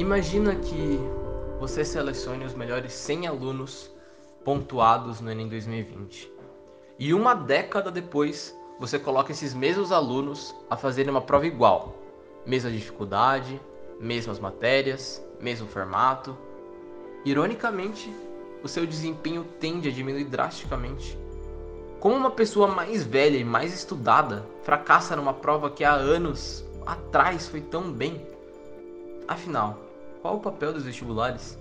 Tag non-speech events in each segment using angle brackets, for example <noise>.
Imagina que você selecione os melhores 100 alunos pontuados no Enem 2020. E uma década depois, você coloca esses mesmos alunos a fazerem uma prova igual. Mesma dificuldade, mesmas matérias, mesmo formato. Ironicamente, o seu desempenho tende a diminuir drasticamente. Como uma pessoa mais velha e mais estudada fracassa numa prova que há anos atrás foi tão bem? Afinal, qual o papel dos vestibulares?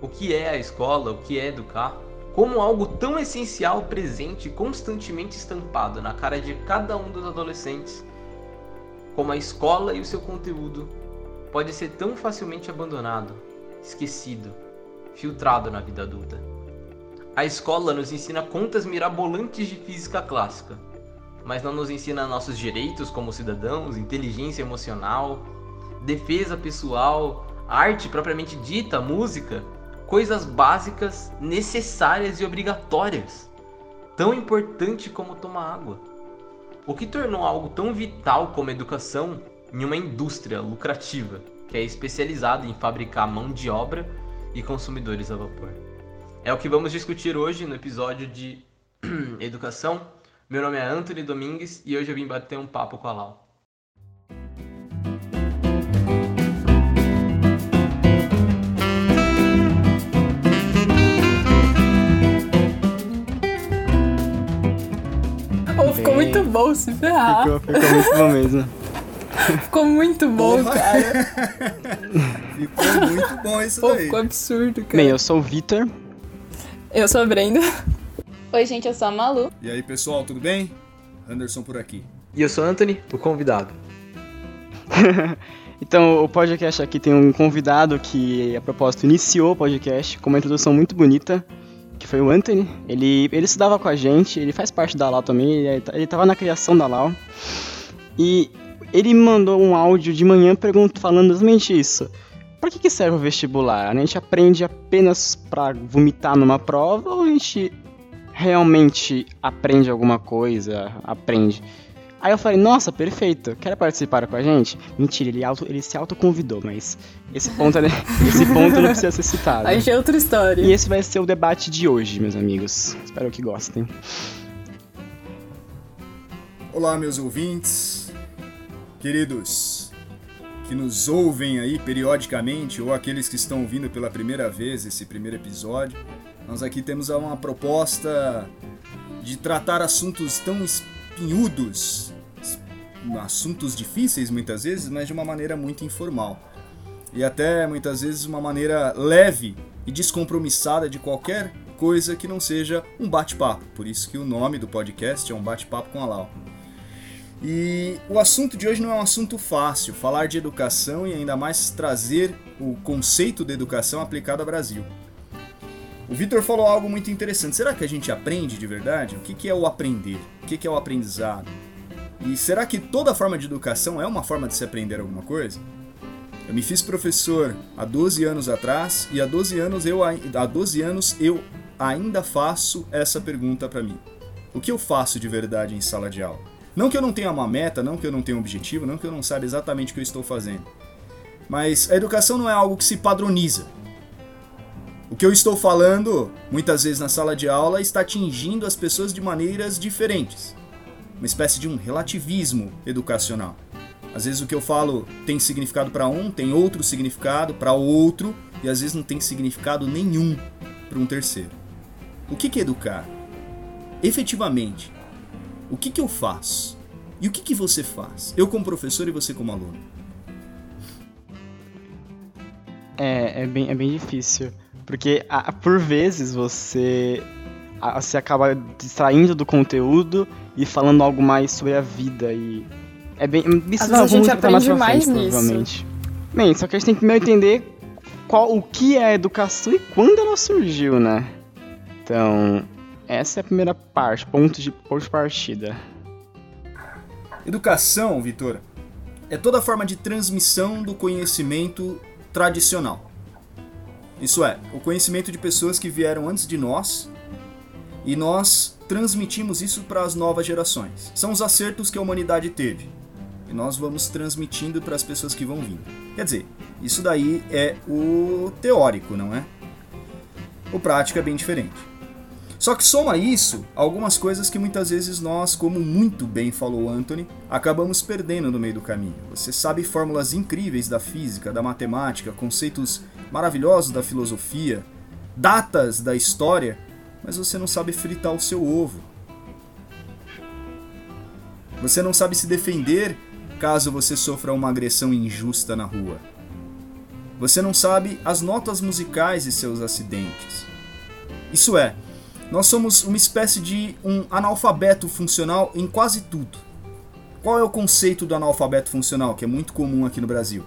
O que é a escola? O que é educar? Como algo tão essencial presente e constantemente estampado na cara de cada um dos adolescentes, como a escola e o seu conteúdo pode ser tão facilmente abandonado, esquecido, filtrado na vida adulta. A escola nos ensina contas mirabolantes de física clássica, mas não nos ensina nossos direitos como cidadãos, inteligência emocional, defesa pessoal, arte propriamente dita, música, coisas básicas, necessárias e obrigatórias, tão importante como tomar água. O que tornou algo tão vital como educação em uma indústria lucrativa que é especializada em fabricar mão de obra e consumidores a vapor. É o que vamos discutir hoje no episódio de <clears throat> Educação. Meu nome é Anthony Domingues e hoje eu vim bater um papo com a Lau. Ficou muito bom se ferrar. Ficou, ficou muito bom mesmo. <laughs> Ficou muito bom, Porra. cara. <laughs> Ficou muito bom isso Pô, daí. ficou absurdo, cara. Bem, eu sou o Vitor. Eu sou a Brenda. Oi, gente, eu sou a Malu. E aí, pessoal, tudo bem? Anderson por aqui. E eu sou Anthony, o convidado. <laughs> Então, o podcast aqui tem um convidado que, a propósito, iniciou o podcast com uma introdução muito bonita, que foi o Anthony. Ele, ele estudava com a gente, ele faz parte da Lau também, ele, ele tava na criação da Lau. E ele mandou um áudio de manhã perguntando, falando exatamente isso. Pra que, que serve o vestibular? A gente aprende apenas pra vomitar numa prova ou a gente realmente aprende alguma coisa? Aprende. Aí eu falei, nossa, perfeito, quer participar com a gente? Mentira, ele, auto, ele se autoconvidou, mas esse ponto, né, <laughs> esse ponto não precisa ser citado. Aí já é outra história. E esse vai ser o debate de hoje, meus amigos. Espero que gostem. Olá, meus ouvintes, queridos que nos ouvem aí periodicamente ou aqueles que estão ouvindo pela primeira vez esse primeiro episódio. Nós aqui temos uma proposta de tratar assuntos tão espinhudos, assuntos difíceis muitas vezes, mas de uma maneira muito informal. E até muitas vezes uma maneira leve e descompromissada de qualquer coisa que não seja um bate-papo. Por isso que o nome do podcast é um bate-papo com a Lau. E o assunto de hoje não é um assunto fácil, falar de educação e ainda mais trazer o conceito de educação aplicado ao Brasil. O Vitor falou algo muito interessante. Será que a gente aprende de verdade? O que é o aprender? O que é o aprendizado? E será que toda forma de educação é uma forma de se aprender alguma coisa? Eu me fiz professor há 12 anos atrás e há 12 anos eu, há 12 anos eu ainda faço essa pergunta para mim. O que eu faço de verdade em sala de aula? Não que eu não tenha uma meta, não que eu não tenha um objetivo, não que eu não saiba exatamente o que eu estou fazendo. Mas a educação não é algo que se padroniza. O que eu estou falando, muitas vezes na sala de aula, está atingindo as pessoas de maneiras diferentes. Uma espécie de um relativismo educacional. Às vezes o que eu falo tem significado para um, tem outro significado para outro, e às vezes não tem significado nenhum para um terceiro. O que que é educar? Efetivamente, o que, que eu faço? E o que, que você faz? Eu como professor e você como aluno. É, é bem, é bem difícil. Porque a- por vezes você, a- você acaba distraindo do conteúdo e falando algo mais sobre a vida. E é bem. Isso Às não, vezes a gente tratar mais aprende frente, mais nisso. Bem, só que a gente tem que primeiro entender qual, o que é a educação e quando ela surgiu, né? Então, essa é a primeira parte, ponto de, ponto de partida. Educação, Vitor, é toda forma de transmissão do conhecimento tradicional. Isso é, o conhecimento de pessoas que vieram antes de nós e nós transmitimos isso para as novas gerações. São os acertos que a humanidade teve. e nós vamos transmitindo para as pessoas que vão vindo. Quer dizer, isso daí é o teórico, não é? O prático é bem diferente. Só que soma isso algumas coisas que muitas vezes nós, como muito bem falou Anthony, acabamos perdendo no meio do caminho. Você sabe fórmulas incríveis da física, da matemática, conceitos maravilhosos da filosofia, datas da história, mas você não sabe fritar o seu ovo. Você não sabe se defender caso você sofra uma agressão injusta na rua. Você não sabe as notas musicais e seus acidentes. Isso é, nós somos uma espécie de um analfabeto funcional em quase tudo. Qual é o conceito do analfabeto funcional, que é muito comum aqui no Brasil?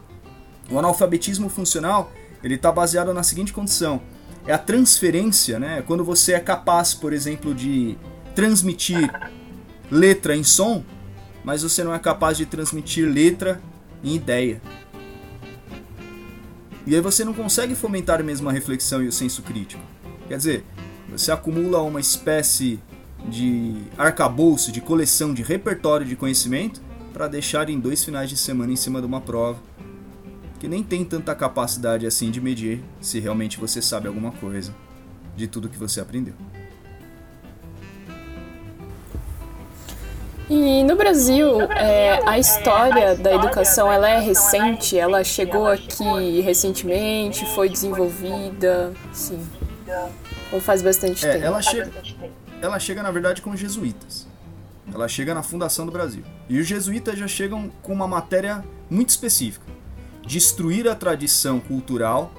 O analfabetismo funcional ele está baseado na seguinte condição: é a transferência, né? Quando você é capaz, por exemplo, de transmitir letra em som, mas você não é capaz de transmitir letra em ideia. E aí você não consegue fomentar mesmo a reflexão e o senso crítico. Quer dizer, você acumula uma espécie de arcabouço, de coleção, de repertório de conhecimento para deixar em dois finais de semana em cima de uma prova que nem tem tanta capacidade assim de medir se realmente você sabe alguma coisa de tudo que você aprendeu. E no Brasil, é, a história da educação ela é recente, ela chegou aqui recentemente, foi desenvolvida, sim. Ou faz bastante É, tempo? ela chega, ela chega na verdade com os jesuítas. Ela chega na fundação do Brasil. E os jesuítas já chegam com uma matéria muito específica: destruir a tradição cultural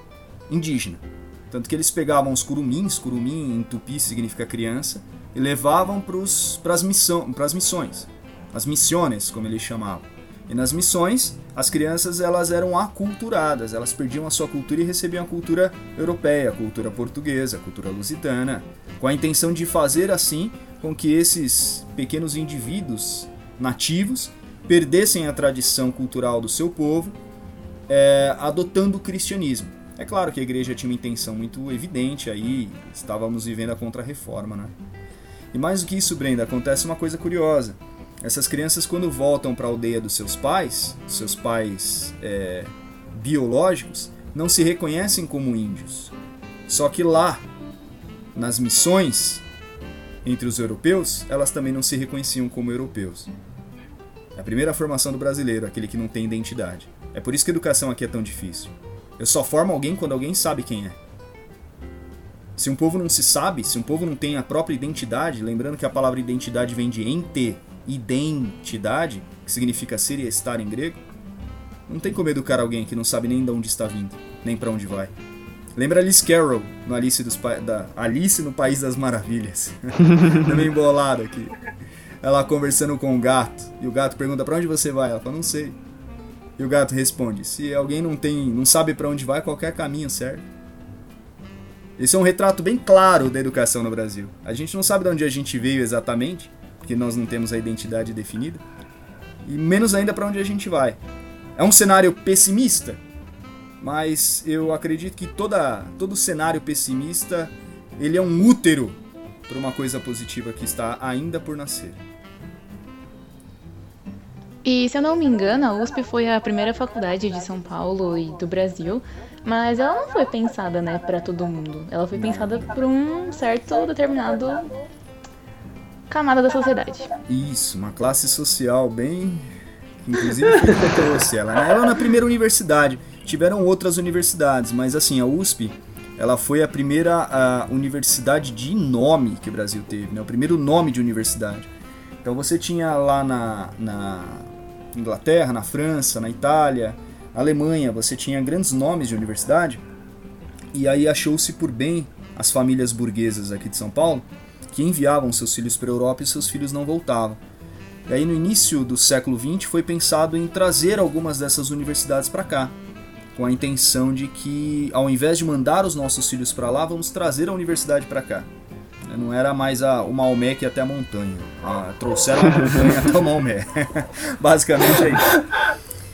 indígena. Tanto que eles pegavam os curumins, curumim em tupi significa criança, e levavam para as missão, missões, as missões, como eles chamavam. E nas missões, as crianças elas eram aculturadas, elas perdiam a sua cultura e recebiam a cultura europeia, a cultura portuguesa, a cultura lusitana, com a intenção de fazer assim com que esses pequenos indivíduos nativos perdessem a tradição cultural do seu povo, é, adotando o cristianismo. É claro que a igreja tinha uma intenção muito evidente aí, estávamos vivendo a contra-reforma, né? E mais do que isso, Brenda, acontece uma coisa curiosa. Essas crianças, quando voltam para a aldeia dos seus pais, seus pais é, biológicos, não se reconhecem como índios. Só que lá, nas missões entre os europeus, elas também não se reconheciam como europeus. É a primeira formação do brasileiro, aquele que não tem identidade. É por isso que a educação aqui é tão difícil. Eu só formo alguém quando alguém sabe quem é. Se um povo não se sabe, se um povo não tem a própria identidade, lembrando que a palavra identidade vem de ente, identidade, que significa ser e estar em grego, não tem como educar alguém que não sabe nem de onde está vindo, nem para onde vai. Lembra Alice Carroll, no Alice, dos pa... da Alice no País das Maravilhas. <laughs> Também embolado aqui. Ela conversando com o gato, e o gato pergunta para onde você vai? Ela fala, não sei. E o gato responde: se alguém não tem, não sabe para onde vai, qualquer caminho serve. Esse é um retrato bem claro da educação no Brasil. A gente não sabe de onde a gente veio exatamente, porque nós não temos a identidade definida, e menos ainda para onde a gente vai. É um cenário pessimista, mas eu acredito que toda, todo cenário pessimista ele é um útero para uma coisa positiva que está ainda por nascer. E se eu não me engano, a USP foi a primeira faculdade de São Paulo e do Brasil, mas ela não foi pensada, né, para todo mundo. Ela foi pensada por um certo determinado camada da sociedade. Isso, uma classe social bem. Inclusive trouxe ela. Né? Ela na primeira universidade. Tiveram outras universidades, mas assim, a USP ela foi a primeira a universidade de nome que o Brasil teve, né? o primeiro nome de universidade. Então você tinha lá na, na Inglaterra, na França, na Itália, na Alemanha, você tinha grandes nomes de universidade, e aí achou-se por bem as famílias burguesas aqui de São Paulo que enviavam seus filhos para a Europa e seus filhos não voltavam. E aí no início do século XX foi pensado em trazer algumas dessas universidades para cá, com a intenção de que ao invés de mandar os nossos filhos para lá, vamos trazer a universidade para cá. Não era mais a, o Maomé que ia até a montanha. Ah, trouxeram a montanha <laughs> até o Maomé. <laughs> Basicamente é isso.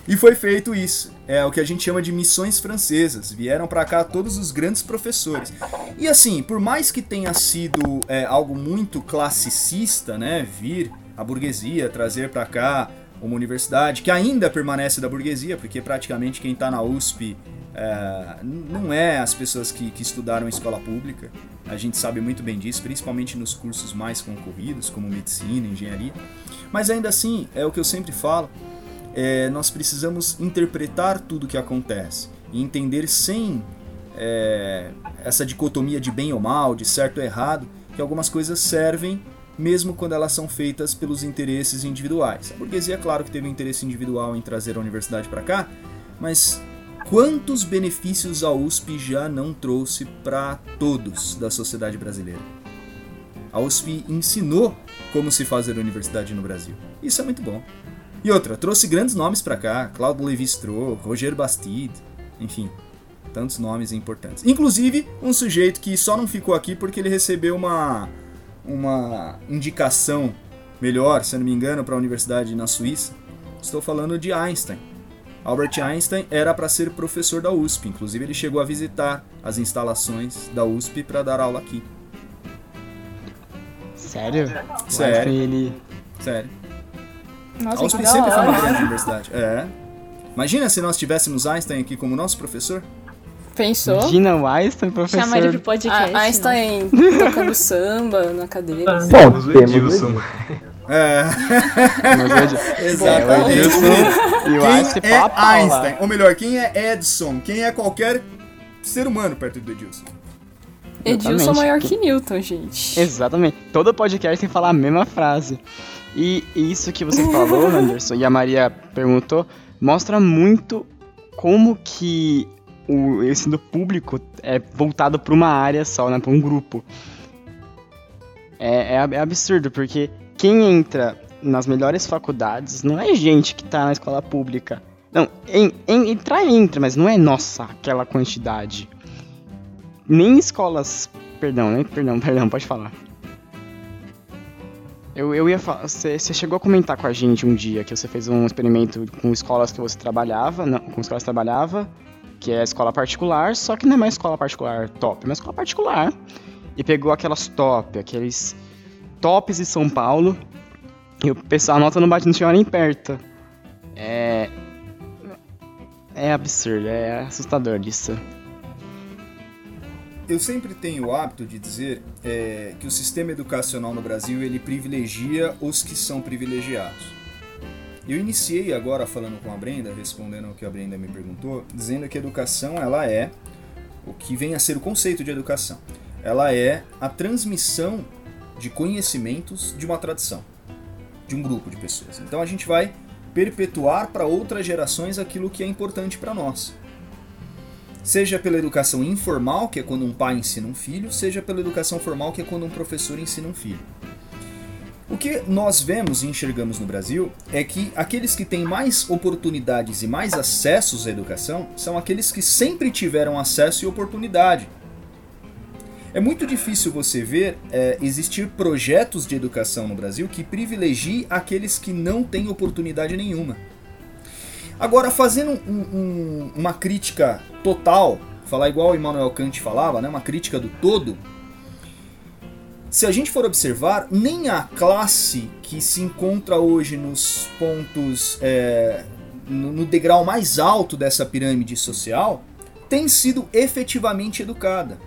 E foi feito isso. É o que a gente chama de missões francesas. Vieram para cá todos os grandes professores. E assim, por mais que tenha sido é, algo muito classicista, né, vir a burguesia trazer para cá uma universidade que ainda permanece da burguesia, porque praticamente quem está na USP é, não é as pessoas que, que estudaram escola pública. A gente sabe muito bem disso, principalmente nos cursos mais concorridos, como medicina, engenharia. Mas ainda assim, é o que eu sempre falo, é, nós precisamos interpretar tudo o que acontece e entender sem é, essa dicotomia de bem ou mal, de certo ou errado, que algumas coisas servem mesmo quando elas são feitas pelos interesses individuais. A burguesia, claro que teve um interesse individual em trazer a universidade para cá, mas quantos benefícios a USP já não trouxe para todos da sociedade brasileira? A USP ensinou como se fazer universidade no Brasil. Isso é muito bom. E outra, trouxe grandes nomes para cá, Claudio Lévi-Strauss, Roger Bastide, enfim, tantos nomes importantes. Inclusive, um sujeito que só não ficou aqui porque ele recebeu uma uma indicação melhor, se eu não me engano, para a universidade na Suíça. Estou falando de Einstein. Albert Einstein era para ser professor da USP, inclusive ele chegou a visitar as instalações da USP para dar aula aqui. Sério? Sério. Ele... Sério. Nossa, a USP sempre foi uma grande universidade. É. Imagina se nós tivéssemos Einstein aqui como nosso professor. Pensou? Imagina o Einstein, professor. Chamar ele pro podcast. A né? Einstein tocando samba na cadeira. assim. Temos o Edilson. É, hoje- É, o exatamente. Edilson e o Einstein Quem é pau a pau lá. Einstein? Ou melhor, quem é Edson? Quem é qualquer ser humano perto do Edilson? Edilson Exatamente. maior que Newton, gente. Exatamente. Todo podcast tem que falar a mesma frase. E isso que você falou, <laughs> Anderson, e a Maria perguntou, mostra muito como que o ensino público é voltado para uma área só, né, para um grupo. É, é é absurdo, porque quem entra nas melhores faculdades não é gente que tá na escola pública. Não, em, em- entrar entra, mas não é nossa aquela quantidade. Nem escolas. Perdão, né? Perdão, perdão, pode falar. Eu, eu ia falar. Você, chegou a comentar com a gente um dia que você fez um experimento com escolas que você trabalhava. Não, com escolas que trabalhava, que é escola particular, só que não é uma escola particular top, é uma escola particular. E pegou aquelas top, aqueles tops de São Paulo. E o pessoal, a nota não bate, não chegava nem perto. É. É absurdo, é assustador isso. Eu sempre tenho o hábito de dizer é, que o sistema educacional no Brasil ele privilegia os que são privilegiados. Eu iniciei agora falando com a Brenda, respondendo ao que a Brenda me perguntou, dizendo que educação ela é o que vem a ser o conceito de educação. Ela é a transmissão de conhecimentos de uma tradição, de um grupo de pessoas. Então a gente vai perpetuar para outras gerações aquilo que é importante para nós. Seja pela educação informal, que é quando um pai ensina um filho, seja pela educação formal, que é quando um professor ensina um filho. O que nós vemos e enxergamos no Brasil é que aqueles que têm mais oportunidades e mais acessos à educação são aqueles que sempre tiveram acesso e oportunidade. É muito difícil você ver é, existir projetos de educação no Brasil que privilegiem aqueles que não têm oportunidade nenhuma. Agora, fazendo um- um- uma crítica total, falar igual o Immanuel Kant falava, né, uma crítica do todo, se a gente for observar, nem a classe que se encontra hoje nos pontos, é, no, no degrau mais alto dessa pirâmide social, tem sido efetivamente educada.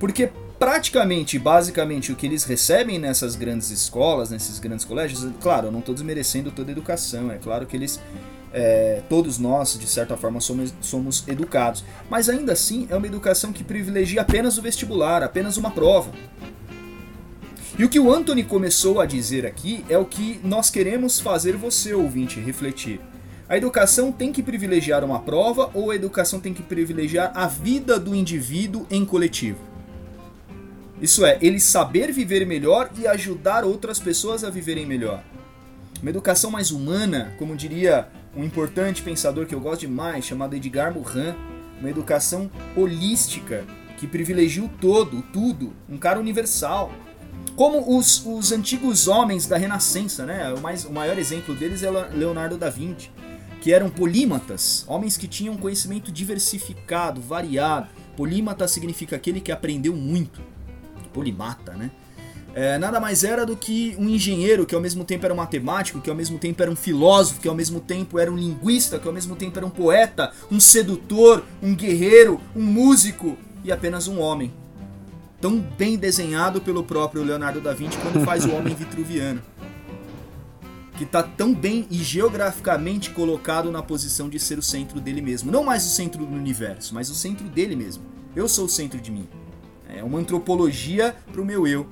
Porque praticamente, basicamente, o que eles recebem nessas grandes escolas, nesses grandes colégios, claro, eu não estou desmerecendo toda a educação, é claro que eles, é, todos nós, de certa forma, somos, somos educados, mas ainda assim é uma educação que privilegia apenas o vestibular, apenas uma prova. E o que o Anthony começou a dizer aqui é o que nós queremos fazer você, ouvinte, refletir. A educação tem que privilegiar uma prova ou a educação tem que privilegiar a vida do indivíduo em coletivo? Isso é, ele saber viver melhor e ajudar outras pessoas a viverem melhor. Uma educação mais humana, como diria um importante pensador que eu gosto demais, chamado Edgar Morin, uma educação holística, que privilegia o todo, o tudo, um cara universal. Como os, os antigos homens da Renascença, né? O, mais, o maior exemplo deles é Leonardo da Vinci, que eram polímatas, homens que tinham conhecimento diversificado, variado. Polímata significa aquele que aprendeu muito polimata, né? É, nada mais era do que um engenheiro que ao mesmo tempo era um matemático, que ao mesmo tempo era um filósofo, que ao mesmo tempo era um linguista, que ao mesmo tempo era um poeta, um sedutor, um guerreiro, um músico e apenas um homem. Tão bem desenhado pelo próprio Leonardo da Vinci quando faz o homem <laughs> vitruviano. Que está tão bem e geograficamente colocado na posição de ser o centro dele mesmo. Não mais o centro do universo, mas o centro dele mesmo. Eu sou o centro de mim. É uma antropologia para o meu eu.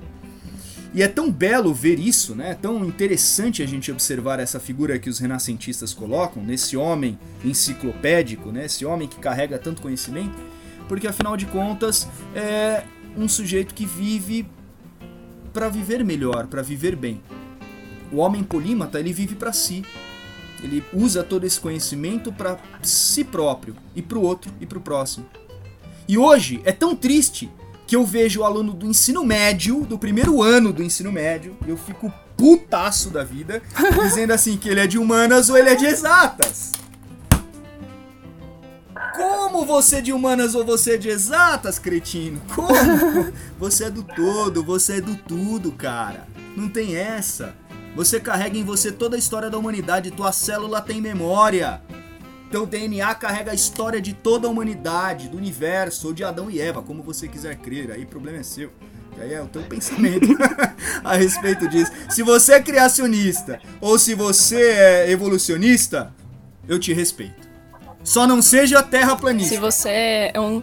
E é tão belo ver isso, né? É tão interessante a gente observar essa figura que os renascentistas colocam, nesse homem enciclopédico, né? Esse homem que carrega tanto conhecimento, porque afinal de contas é um sujeito que vive para viver melhor, para viver bem. O homem polímata, ele vive para si. Ele usa todo esse conhecimento para si próprio e para o outro e para o próximo. E hoje é tão triste que eu vejo o aluno do ensino médio, do primeiro ano do ensino médio, eu fico putaço da vida, <laughs> dizendo assim que ele é de humanas ou ele é de exatas. Como você é de humanas ou você é de exatas, cretino? Como? Você é do todo, você é do tudo, cara. Não tem essa. Você carrega em você toda a história da humanidade, tua célula tem memória. Teu DNA carrega a história de toda a humanidade, do universo, ou de Adão e Eva, como você quiser crer, aí o problema é seu. E aí é o teu <laughs> pensamento <laughs> a respeito disso. Se você é criacionista ou se você é evolucionista, eu te respeito. Só não seja terraplanista. Se você é um.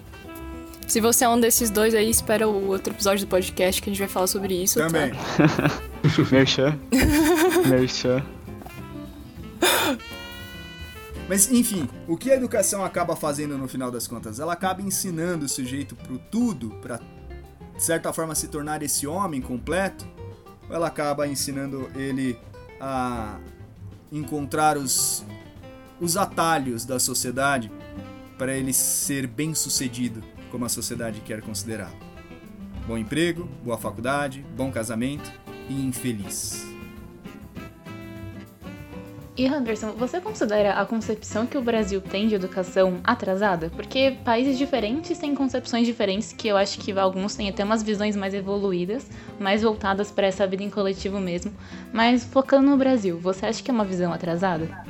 Se você é um desses dois aí, espera o outro episódio do podcast que a gente vai falar sobre isso. Também. Tá? <laughs> Merchan. Merchan. Mas enfim, o que a educação acaba fazendo no final das contas? Ela acaba ensinando o sujeito pro tudo, para de certa forma se tornar esse homem completo, ou ela acaba ensinando ele a encontrar os, os atalhos da sociedade para ele ser bem sucedido como a sociedade quer considerá-lo. Bom emprego, boa faculdade, bom casamento e infeliz. E Anderson, você considera a concepção que o Brasil tem de educação atrasada? Porque países diferentes têm concepções diferentes, que eu acho que alguns têm até umas visões mais evoluídas, mais voltadas para essa vida em coletivo mesmo. Mas focando no Brasil, você acha que é uma visão atrasada?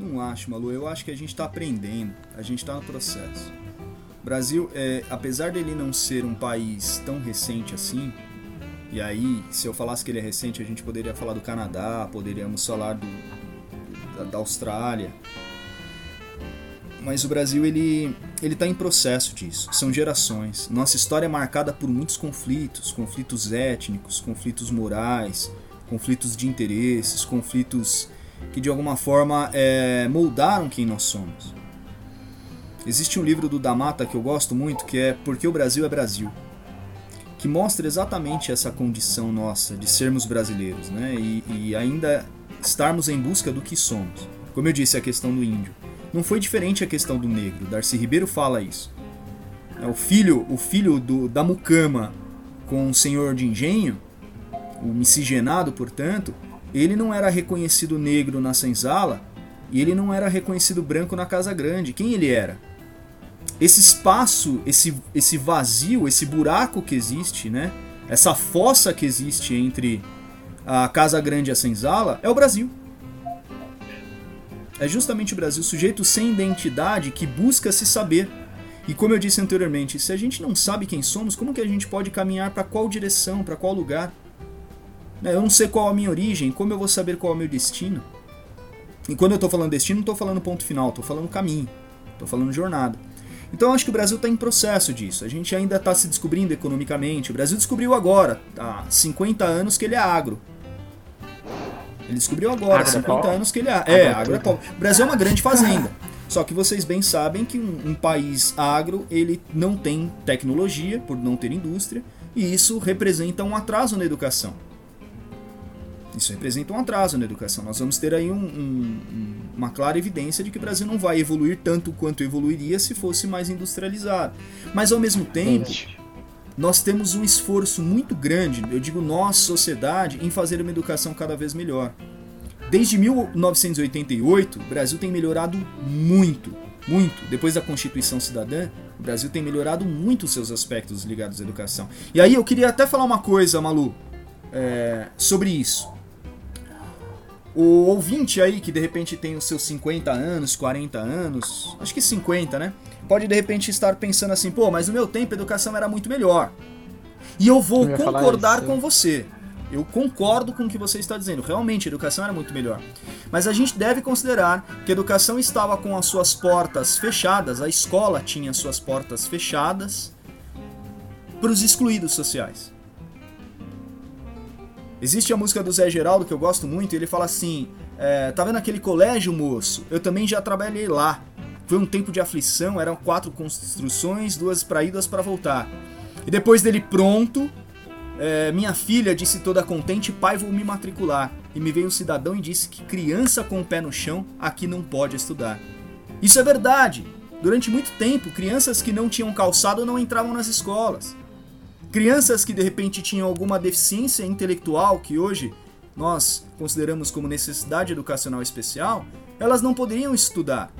Não acho, Malu. Eu acho que a gente está aprendendo, a gente está no processo. O Brasil, é, apesar dele não ser um país tão recente assim, e aí, se eu falasse que ele é recente, a gente poderia falar do Canadá, poderíamos falar do, da, da Austrália. Mas o Brasil ele ele está em processo disso. São gerações. Nossa história é marcada por muitos conflitos, conflitos étnicos, conflitos morais, conflitos de interesses, conflitos que de alguma forma é, moldaram quem nós somos. Existe um livro do Damata que eu gosto muito que é Porque o Brasil é Brasil, que mostra exatamente essa condição nossa de sermos brasileiros, né? E, e ainda estarmos em busca do que somos. Como eu disse, a questão do índio. Não foi diferente a questão do negro. Darcy Ribeiro fala isso. É, o filho, o filho do, da mucama com o senhor de engenho, o miscigenado, portanto, ele não era reconhecido negro na senzala e ele não era reconhecido branco na casa grande. Quem ele era? Esse espaço, esse, esse vazio, esse buraco que existe, né? Essa fossa que existe entre a Casa Grande e a Senzala, é o Brasil. É justamente o Brasil, sujeito sem identidade que busca se saber. E como eu disse anteriormente, se a gente não sabe quem somos, como que a gente pode caminhar para qual direção, para qual lugar? Né, eu não sei qual a minha origem, como eu vou saber qual é o meu destino? E quando eu estou falando destino, não estou falando ponto final, estou falando caminho, estou falando jornada. Então eu acho que o Brasil está em processo disso. A gente ainda está se descobrindo economicamente. O Brasil descobriu agora, há 50 anos, que ele é agro. Ele descobriu agora, há 50 anos, que ele é. É, agroecólogo. O Brasil é uma grande fazenda. Só que vocês bem sabem que um, um, país agro ele não tem tecnologia por não ter indústria e isso representa um atraso na educação. Isso representa um atraso na educação. Nós vamos ter aí um, um, uma clara evidência de que o Brasil não vai evoluir tanto quanto evoluiria se fosse mais industrializado. Mas ao mesmo tempo, nós temos um esforço muito grande, eu digo nós, sociedade, em fazer uma educação cada vez melhor. Desde 1988, o Brasil tem melhorado muito, muito. Depois da Constituição Cidadã, o Brasil tem melhorado muito os seus aspectos ligados à educação. E aí eu queria até falar uma coisa, Malu. é, sobre isso. O ouvinte aí que de repente tem os seus 50 anos, 40 anos, acho que 50, né? Pode de repente estar pensando assim, pô, mas no meu tempo a educação era muito melhor. E eu vou Eu concordar isso. com você. Eu concordo com o que você está dizendo. Realmente, a educação era muito melhor. Mas a gente deve considerar que a educação estava com as suas portas fechadas, a escola tinha suas portas fechadas para os excluídos sociais. Existe a música do Zé Geraldo que eu gosto muito, ele fala assim: é, Tá vendo aquele colégio, moço? Eu também já trabalhei lá. Foi um tempo de aflição, eram quatro construções, duas para ir, duas para voltar. E depois dele pronto, é, minha filha disse toda contente: Pai, vou me matricular. E me veio um cidadão e disse que criança com o pé no chão aqui não pode estudar. Isso é verdade. Durante muito tempo, crianças que não tinham calçado não entravam nas escolas. Crianças que de repente tinham alguma deficiência intelectual que hoje nós consideramos como necessidade educacional especial, elas não poderiam estudar.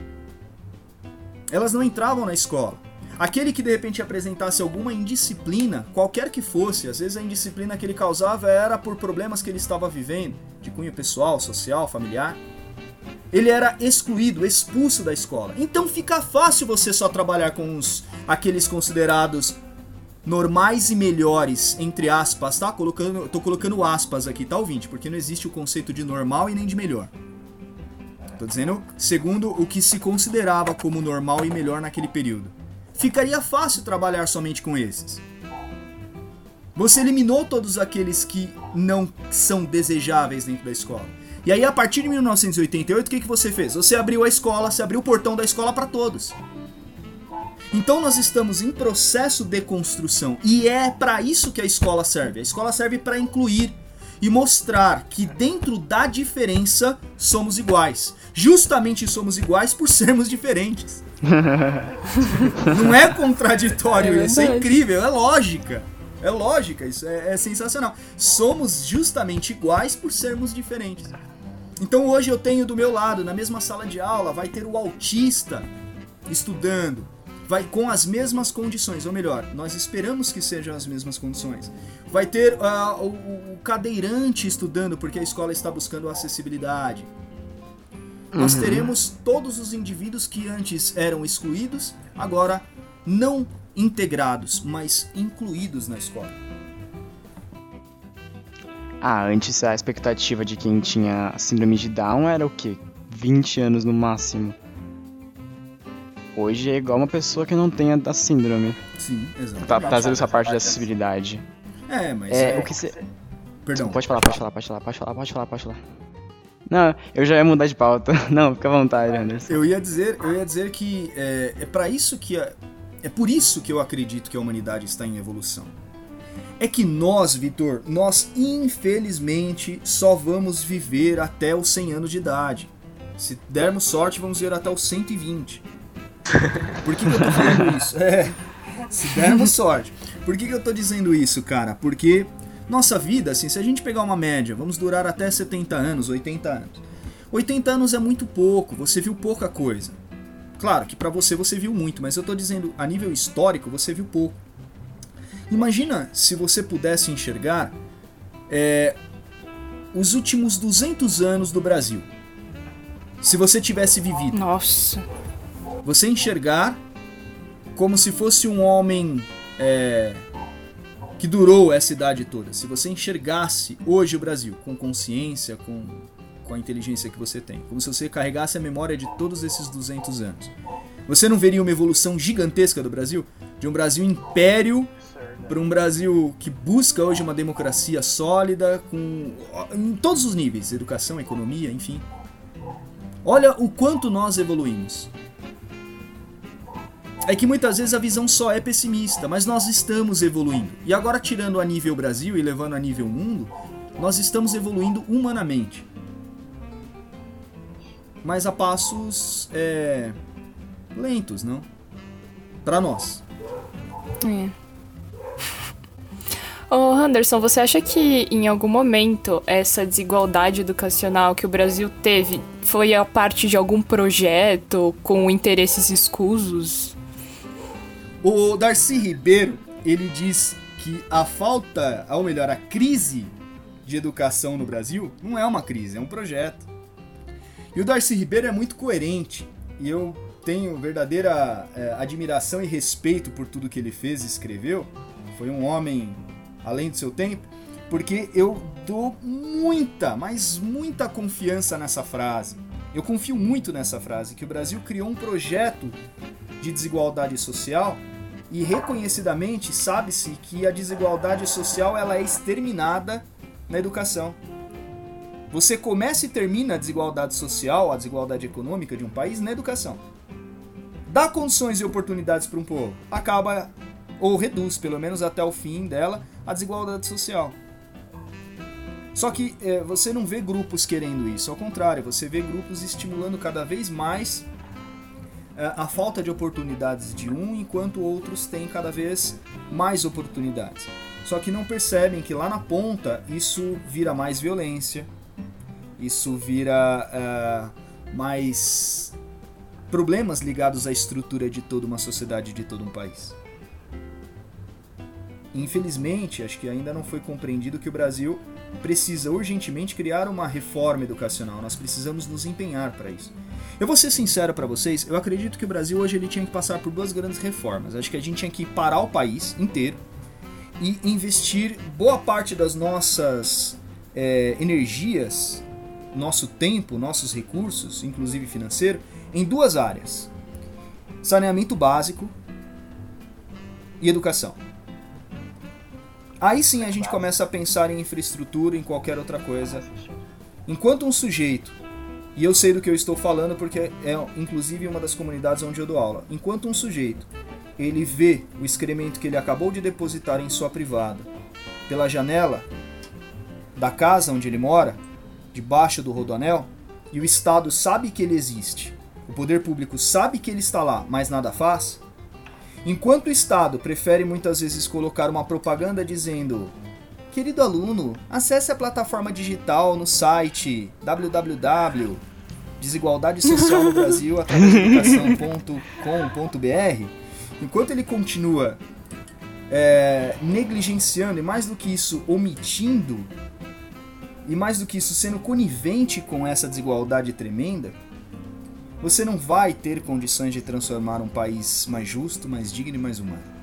Elas não entravam na escola. Aquele que de repente apresentasse alguma indisciplina, qualquer que fosse, às vezes a indisciplina que ele causava era por problemas que ele estava vivendo, de cunho pessoal, social, familiar. Ele era excluído, expulso da escola. Então fica fácil você só trabalhar com os aqueles considerados normais e melhores, entre aspas, tá? Colocando, tô colocando aspas aqui, tá, ouvinte? Porque não existe o conceito de normal e nem de melhor. Tô dizendo segundo o que se considerava como normal e melhor naquele período. Ficaria fácil trabalhar somente com esses. Você eliminou todos aqueles que não são desejáveis dentro da escola. E aí, a partir de 1988, o que, que você fez? Você abriu a escola, você abriu o portão da escola para todos. Então nós estamos em processo de construção e é para isso que a escola serve. A escola serve para incluir e mostrar que dentro da diferença somos iguais. Justamente somos iguais por <laughs> sermos diferentes. <laughs> Não é contraditório É isso, é incrível, é lógica. É lógica, isso é, é sensacional. Somos justamente iguais por sermos diferentes. Então hoje eu tenho do meu lado, na mesma sala de aula, vai ter o autista estudando, vai com as mesmas condições, ou melhor, nós esperamos que sejam as mesmas condições. Vai ter ah, o, o cadeirante estudando porque a escola está buscando acessibilidade. Nós teremos todos os indivíduos que antes eram excluídos, agora não integrados, mas incluídos na escola. Ah, antes a expectativa de quem tinha síndrome de Down era o quê? 20 anos no máximo. Hoje é igual uma pessoa que não tem a síndrome. Sim, exato. Tá trazendo essa parte de acessibilidade. É, mas É, é, o que você. perdão. Pode falar, pode falar, pode falar, pode falar, pode falar, pode falar. Não, eu já ia mudar de pauta. <laughs> Não, fica à vontade, Anderson. Eu ia dizer, eu ia dizer que é, é para isso que a, é por isso que eu acredito que a humanidade está em evolução. É que nós, Vitor, nós infelizmente só vamos viver até os 100 anos de idade. Se dermos sorte, vamos viver até os 120. Por que, que eu tô falando isso? É, se dermos sorte. Por que, que eu tô dizendo isso, cara? Porque nossa vida, assim, se a gente pegar uma média, vamos durar até 70 anos, 80 anos. 80 anos é muito pouco, você viu pouca coisa. Claro que pra você você viu muito, mas eu tô dizendo a nível histórico você viu pouco. Imagina se você pudesse enxergar é, os últimos 200 anos do Brasil. Se você tivesse vivido Nossa. Você enxergar como se fosse um homem é, que durou essa idade toda. Se você enxergasse hoje o Brasil com consciência, com, com a inteligência que você tem, como se você carregasse a memória de todos esses 200 anos, você não veria uma evolução gigantesca do Brasil? De um Brasil império para um Brasil que busca hoje uma democracia sólida, com em todos os níveis, educação, economia, enfim. Olha o quanto nós evoluímos. É que muitas vezes a visão só é pessimista, mas nós estamos evoluindo. E agora, tirando a nível Brasil e levando a nível mundo, nós estamos evoluindo humanamente. Mas a passos é, lentos, não? Para nós. É. <laughs> Ô, Anderson, você acha que em algum momento essa desigualdade educacional que o Brasil teve foi a parte de algum projeto com interesses escusos? O Darcy Ribeiro, ele diz que a falta, ou melhor, a crise de educação no Brasil não é uma crise, é um projeto. E o Darcy Ribeiro é muito coerente e eu tenho verdadeira é, admiração e respeito por tudo que ele fez e escreveu. Foi um homem além do seu tempo, porque eu dou muita, mas muita confiança nessa frase. Eu confio muito nessa frase que o Brasil criou um projeto de desigualdade social e reconhecidamente sabe-se que a desigualdade social ela é exterminada na educação. Você começa e termina a desigualdade social, a desigualdade econômica de um país na educação. Dá condições e oportunidades para um povo, acaba ou reduz, pelo menos até o fim dela, a desigualdade social. Só que é, você não vê grupos querendo isso, ao contrário, você vê grupos estimulando cada vez mais a falta de oportunidades de um, enquanto outros têm cada vez mais oportunidades. Só que não percebem que lá na ponta isso vira mais violência, isso vira uh, mais problemas ligados à estrutura de toda uma sociedade, de todo um país. Infelizmente, acho que ainda não foi compreendido que o Brasil precisa urgentemente criar uma reforma educacional. Nós precisamos nos empenhar para isso. Eu vou ser sincero para vocês, eu acredito que o Brasil hoje ele tinha que passar por duas grandes reformas. Acho que a gente tinha que parar o país inteiro e investir boa parte das nossas é, energias nosso tempo, nossos recursos, inclusive financeiro, em duas áreas: saneamento básico e educação. Aí sim a gente começa a pensar em infraestrutura, em qualquer outra coisa. Enquanto um sujeito, e eu sei do que eu estou falando porque é inclusive uma das comunidades onde eu dou aula, enquanto um sujeito ele vê o excremento que ele acabou de depositar em sua privada pela janela da casa onde ele mora, debaixo do rodoanel e o Estado sabe que ele existe, o poder público sabe que ele está lá, mas nada faz, enquanto o Estado prefere muitas vezes colocar uma propaganda dizendo: Querido aluno, acesse a plataforma digital no site www desigualdade social no Brasil educação.com.br, enquanto ele continua é, negligenciando e mais do que isso omitindo e mais do que isso, sendo conivente com essa desigualdade tremenda, você não vai ter condições de transformar um país mais justo, mais digno e mais humano.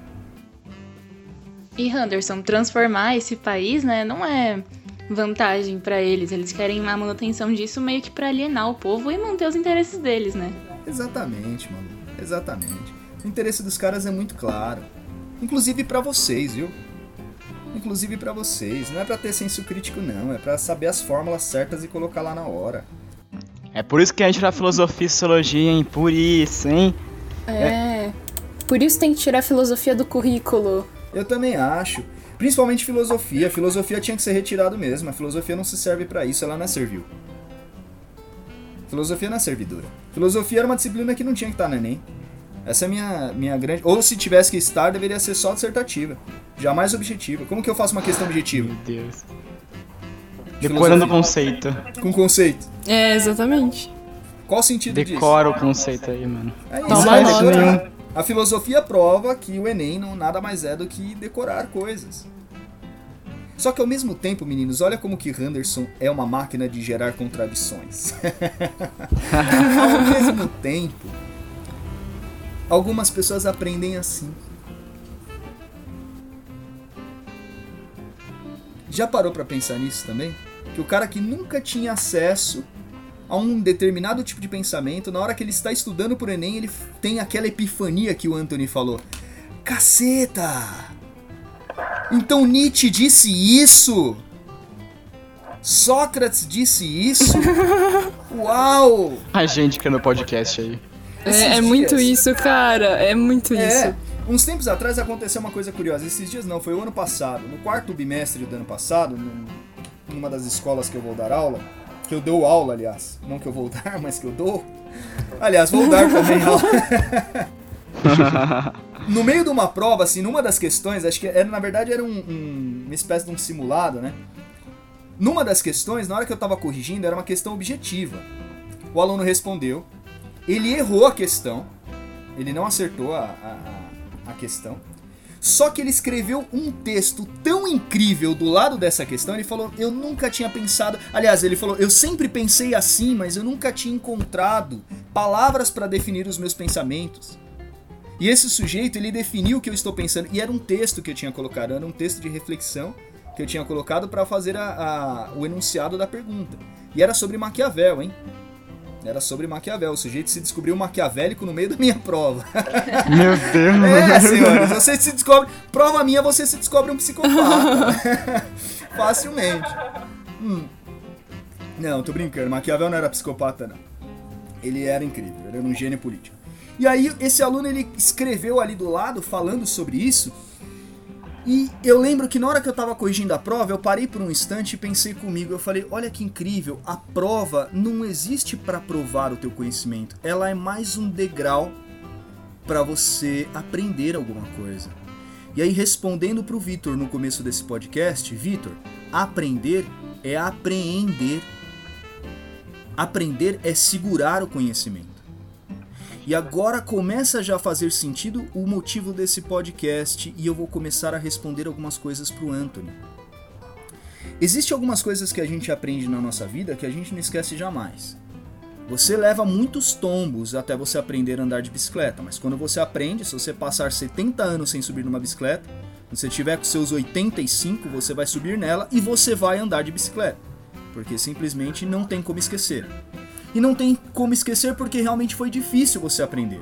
E Henderson, transformar esse país, né, não é vantagem para eles. Eles querem a manutenção disso meio que para alienar o povo e manter os interesses deles, né? Exatamente, mano. Exatamente. O interesse dos caras é muito claro. Inclusive para vocês, viu? inclusive para vocês. Não é para ter senso crítico, não. É para saber as fórmulas certas e colocar lá na hora. É por isso que a gente tira filosofia e sociologia, hein? Por isso, hein? É. é. Por isso tem que tirar a filosofia do currículo. Eu também acho. Principalmente filosofia. A filosofia tinha que ser retirado mesmo. A filosofia não se serve para isso, ela não é servil. Filosofia não é servidora. Filosofia era uma disciplina que não tinha que estar no Enem. Essa é a minha, minha grande. Ou se tivesse que estar, deveria ser só dissertativa. Jamais objetiva. Como que eu faço uma questão objetiva? Meu Deus. Decorando o conceito. Com conceito. É, exatamente. Qual o sentido Decora disso? Decora o conceito aí, mano. É isso. Toma nota. A filosofia prova que o Enem não nada mais é do que decorar coisas. Só que ao mesmo tempo, meninos, olha como que Henderson é uma máquina de gerar contradições. <laughs> ao mesmo tempo, algumas pessoas aprendem assim. Já parou para pensar nisso também? Que o cara que nunca tinha acesso a um determinado tipo de pensamento, na hora que ele está estudando por Enem, ele tem aquela epifania que o Anthony falou. Caceta! Então Nietzsche disse isso? Sócrates disse isso? <laughs> Uau! A gente que é no podcast aí. É, é, muito isso, cara. É muito é. isso. Uns tempos atrás aconteceu uma coisa curiosa. Esses dias não, foi o ano passado. No quarto bimestre do ano passado, numa das escolas que eu vou dar aula, que eu dou aula, aliás. Não que eu vou dar, <laughs> mas que eu dou. Aliás, vou dar também aula. <laughs> no meio de uma prova, assim, numa das questões, acho que era, na verdade era um, um, uma espécie de um simulado, né? Numa das questões, na hora que eu tava corrigindo, era uma questão objetiva. O aluno respondeu, ele errou a questão, ele não acertou a, a a questão. Só que ele escreveu um texto tão incrível do lado dessa questão. Ele falou: Eu nunca tinha pensado. Aliás, ele falou: Eu sempre pensei assim, mas eu nunca tinha encontrado palavras para definir os meus pensamentos. E esse sujeito, ele definiu o que eu estou pensando. E era um texto que eu tinha colocado, era um texto de reflexão que eu tinha colocado para fazer a, a, o enunciado da pergunta. E era sobre Maquiavel, hein? Era sobre Maquiavel. O sujeito se descobriu maquiavélico no meio da minha prova. <laughs> Meu Deus! É, senhores, você se descobre. Prova minha, você se descobre um psicopata. <laughs> Facilmente. Hum. Não, tô brincando. Maquiavel não era psicopata, não. Ele era incrível, ele era um gênio político. E aí, esse aluno ele escreveu ali do lado, falando sobre isso. E eu lembro que na hora que eu tava corrigindo a prova, eu parei por um instante e pensei comigo, eu falei, olha que incrível, a prova não existe para provar o teu conhecimento, ela é mais um degrau para você aprender alguma coisa. E aí respondendo pro Vitor no começo desse podcast, Vitor, aprender é apreender. Aprender é segurar o conhecimento. E agora começa já a fazer sentido o motivo desse podcast e eu vou começar a responder algumas coisas pro Anthony. Existem algumas coisas que a gente aprende na nossa vida que a gente não esquece jamais. Você leva muitos tombos até você aprender a andar de bicicleta, mas quando você aprende, se você passar 70 anos sem subir numa bicicleta, quando você tiver com seus 85, você vai subir nela e você vai andar de bicicleta, porque simplesmente não tem como esquecer. E não tem como esquecer porque realmente foi difícil você aprender.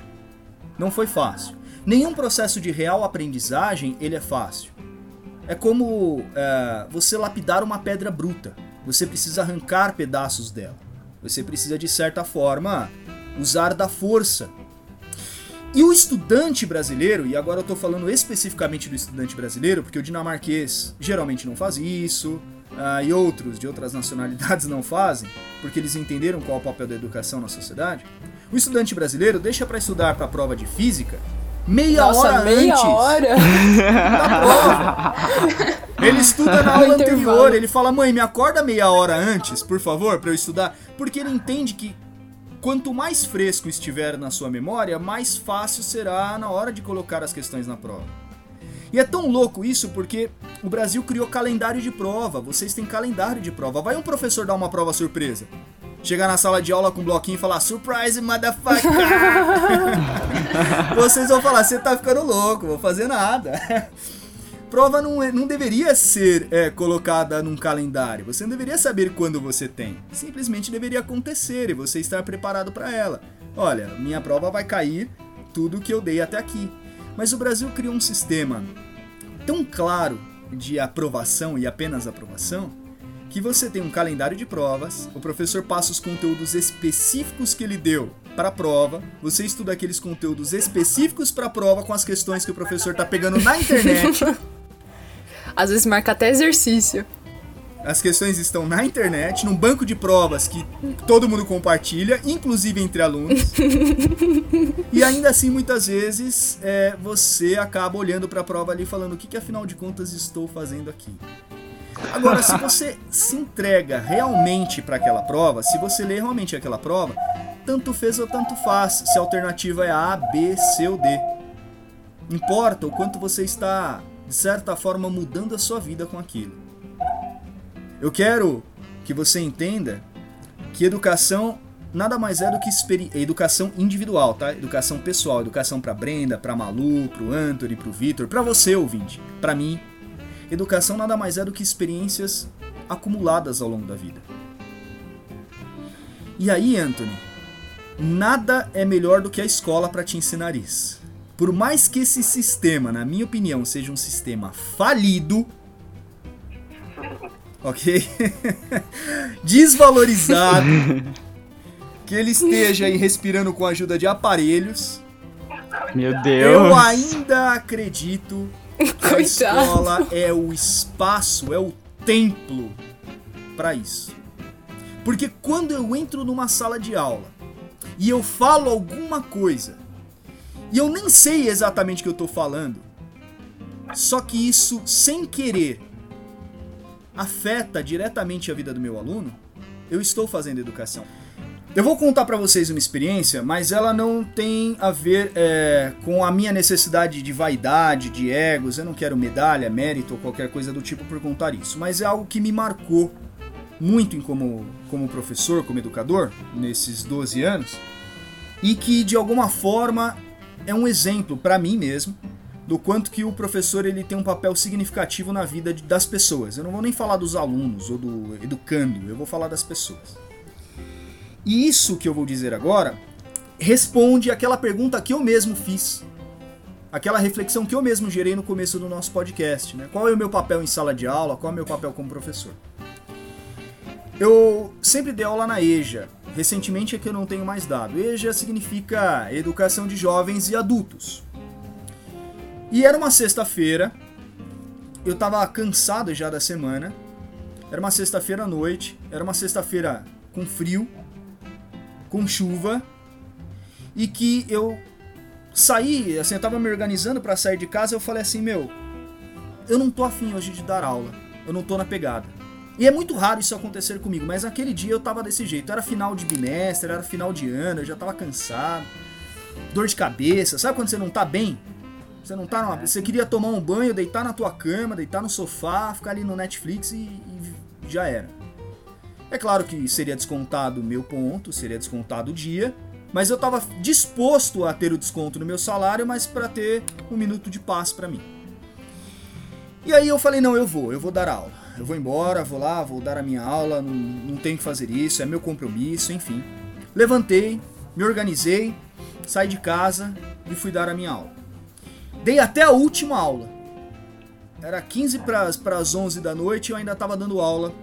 Não foi fácil. Nenhum processo de real aprendizagem ele é fácil. É como é, você lapidar uma pedra bruta. Você precisa arrancar pedaços dela. Você precisa de certa forma usar da força. E o estudante brasileiro, e agora eu estou falando especificamente do estudante brasileiro, porque o dinamarquês geralmente não faz isso, uh, e outros de outras nacionalidades não fazem, porque eles entenderam qual é o papel da educação na sociedade, o estudante brasileiro deixa para estudar para a prova de física meia Nossa, hora meia antes hora? da prova. Ele estuda na <laughs> aula anterior, ele fala: "Mãe, me acorda meia hora antes, por favor, para eu estudar", porque ele entende que quanto mais fresco estiver na sua memória, mais fácil será na hora de colocar as questões na prova. E é tão louco isso porque o Brasil criou calendário de prova. Vocês têm calendário de prova. Vai um professor dar uma prova surpresa. Chegar na sala de aula com um bloquinho e falar Surprise, motherfucker! <laughs> Vocês vão falar, você tá ficando louco, vou fazer nada. prova não, é, não deveria ser é, colocada num calendário. Você não deveria saber quando você tem. Simplesmente deveria acontecer e você estar preparado para ela. Olha, minha prova vai cair tudo que eu dei até aqui. Mas o Brasil criou um sistema tão claro de aprovação e apenas aprovação que você tem um calendário de provas, o professor passa os conteúdos específicos que ele deu para a prova, você estuda aqueles conteúdos específicos para a prova com as questões que o professor tá pegando na <laughs> internet. Às vezes marca até exercício. As questões estão na internet, num banco de provas que todo mundo compartilha, inclusive entre alunos. <laughs> e ainda assim, muitas vezes, é, você acaba olhando para a prova ali falando: o que, que afinal de contas estou fazendo aqui? Agora, se você se entrega realmente para aquela prova, se você lê realmente aquela prova, tanto fez ou tanto faz, se a alternativa é A, B, C ou D. Importa o quanto você está, de certa forma, mudando a sua vida com aquilo. Eu quero que você entenda que educação nada mais é do que educação individual, tá? Educação pessoal, educação para Brenda, para Malu, para o Anthony, para o Vitor, para você ouvinte, para mim. Educação nada mais é do que experiências acumuladas ao longo da vida. E aí, Anthony, nada é melhor do que a escola para te ensinar isso. Por mais que esse sistema, na minha opinião, seja um sistema falido, ok? <laughs> Desvalorizado. <laughs> que ele esteja aí respirando com a ajuda de aparelhos. Meu Deus. Eu ainda acredito que a escola é o espaço, é o templo para isso. Porque quando eu entro numa sala de aula e eu falo alguma coisa e eu nem sei exatamente o que eu tô falando, só que isso sem querer afeta diretamente a vida do meu aluno, eu estou fazendo educação. Eu vou contar para vocês uma experiência, mas ela não tem a ver é, com a minha necessidade de vaidade, de egos. Eu não quero medalha, mérito ou qualquer coisa do tipo por contar isso. Mas é algo que me marcou muito como, como professor, como educador, nesses 12 anos. E que de alguma forma é um exemplo para mim mesmo do quanto que o professor ele tem um papel significativo na vida das pessoas. Eu não vou nem falar dos alunos ou do educando, eu vou falar das pessoas. E isso que eu vou dizer agora responde aquela pergunta que eu mesmo fiz. Aquela reflexão que eu mesmo gerei no começo do nosso podcast. Né? Qual é o meu papel em sala de aula? Qual é o meu papel como professor? Eu sempre dei aula na EJA. Recentemente é que eu não tenho mais dado. EJA significa Educação de Jovens e Adultos. E era uma sexta-feira. Eu tava cansado já da semana. Era uma sexta-feira à noite. Era uma sexta-feira com frio com chuva e que eu saí, assim, eu tava me organizando para sair de casa, eu falei assim, meu, eu não tô afim hoje de dar aula, eu não tô na pegada. E é muito raro isso acontecer comigo, mas naquele dia eu tava desse jeito, era final de bimestre, era final de ano, eu já tava cansado, dor de cabeça, sabe quando você não tá bem? Você não tá numa... Você queria tomar um banho, deitar na tua cama, deitar no sofá, ficar ali no Netflix e, e já era. É claro que seria descontado o meu ponto, seria descontado o dia, mas eu estava disposto a ter o desconto no meu salário, mas para ter um minuto de paz para mim. E aí eu falei, não, eu vou, eu vou dar aula. Eu vou embora, vou lá, vou dar a minha aula, não, não tenho que fazer isso, é meu compromisso, enfim. Levantei, me organizei, saí de casa e fui dar a minha aula. Dei até a última aula. Era 15 para as 11 da noite e eu ainda estava dando aula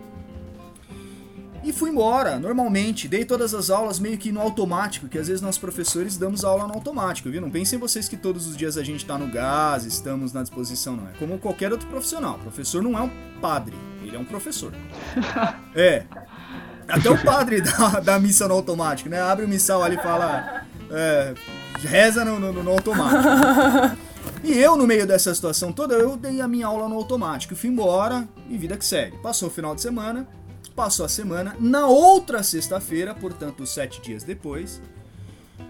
e fui embora, normalmente. Dei todas as aulas meio que no automático, que às vezes nós professores damos aula no automático, viu? Não pensem vocês que todos os dias a gente está no gás, estamos na disposição, não. É como qualquer outro profissional. O professor não é um padre, ele é um professor. <laughs> É. Até o padre da, da missa no automático, né? Abre o missal ali e fala. É, reza no, no, no automático. <laughs> E eu, no meio dessa situação toda, eu dei a minha aula no automático. Fui embora e vida que segue. Passou o final de semana, Passou a semana, na outra sexta-feira, portanto sete dias depois,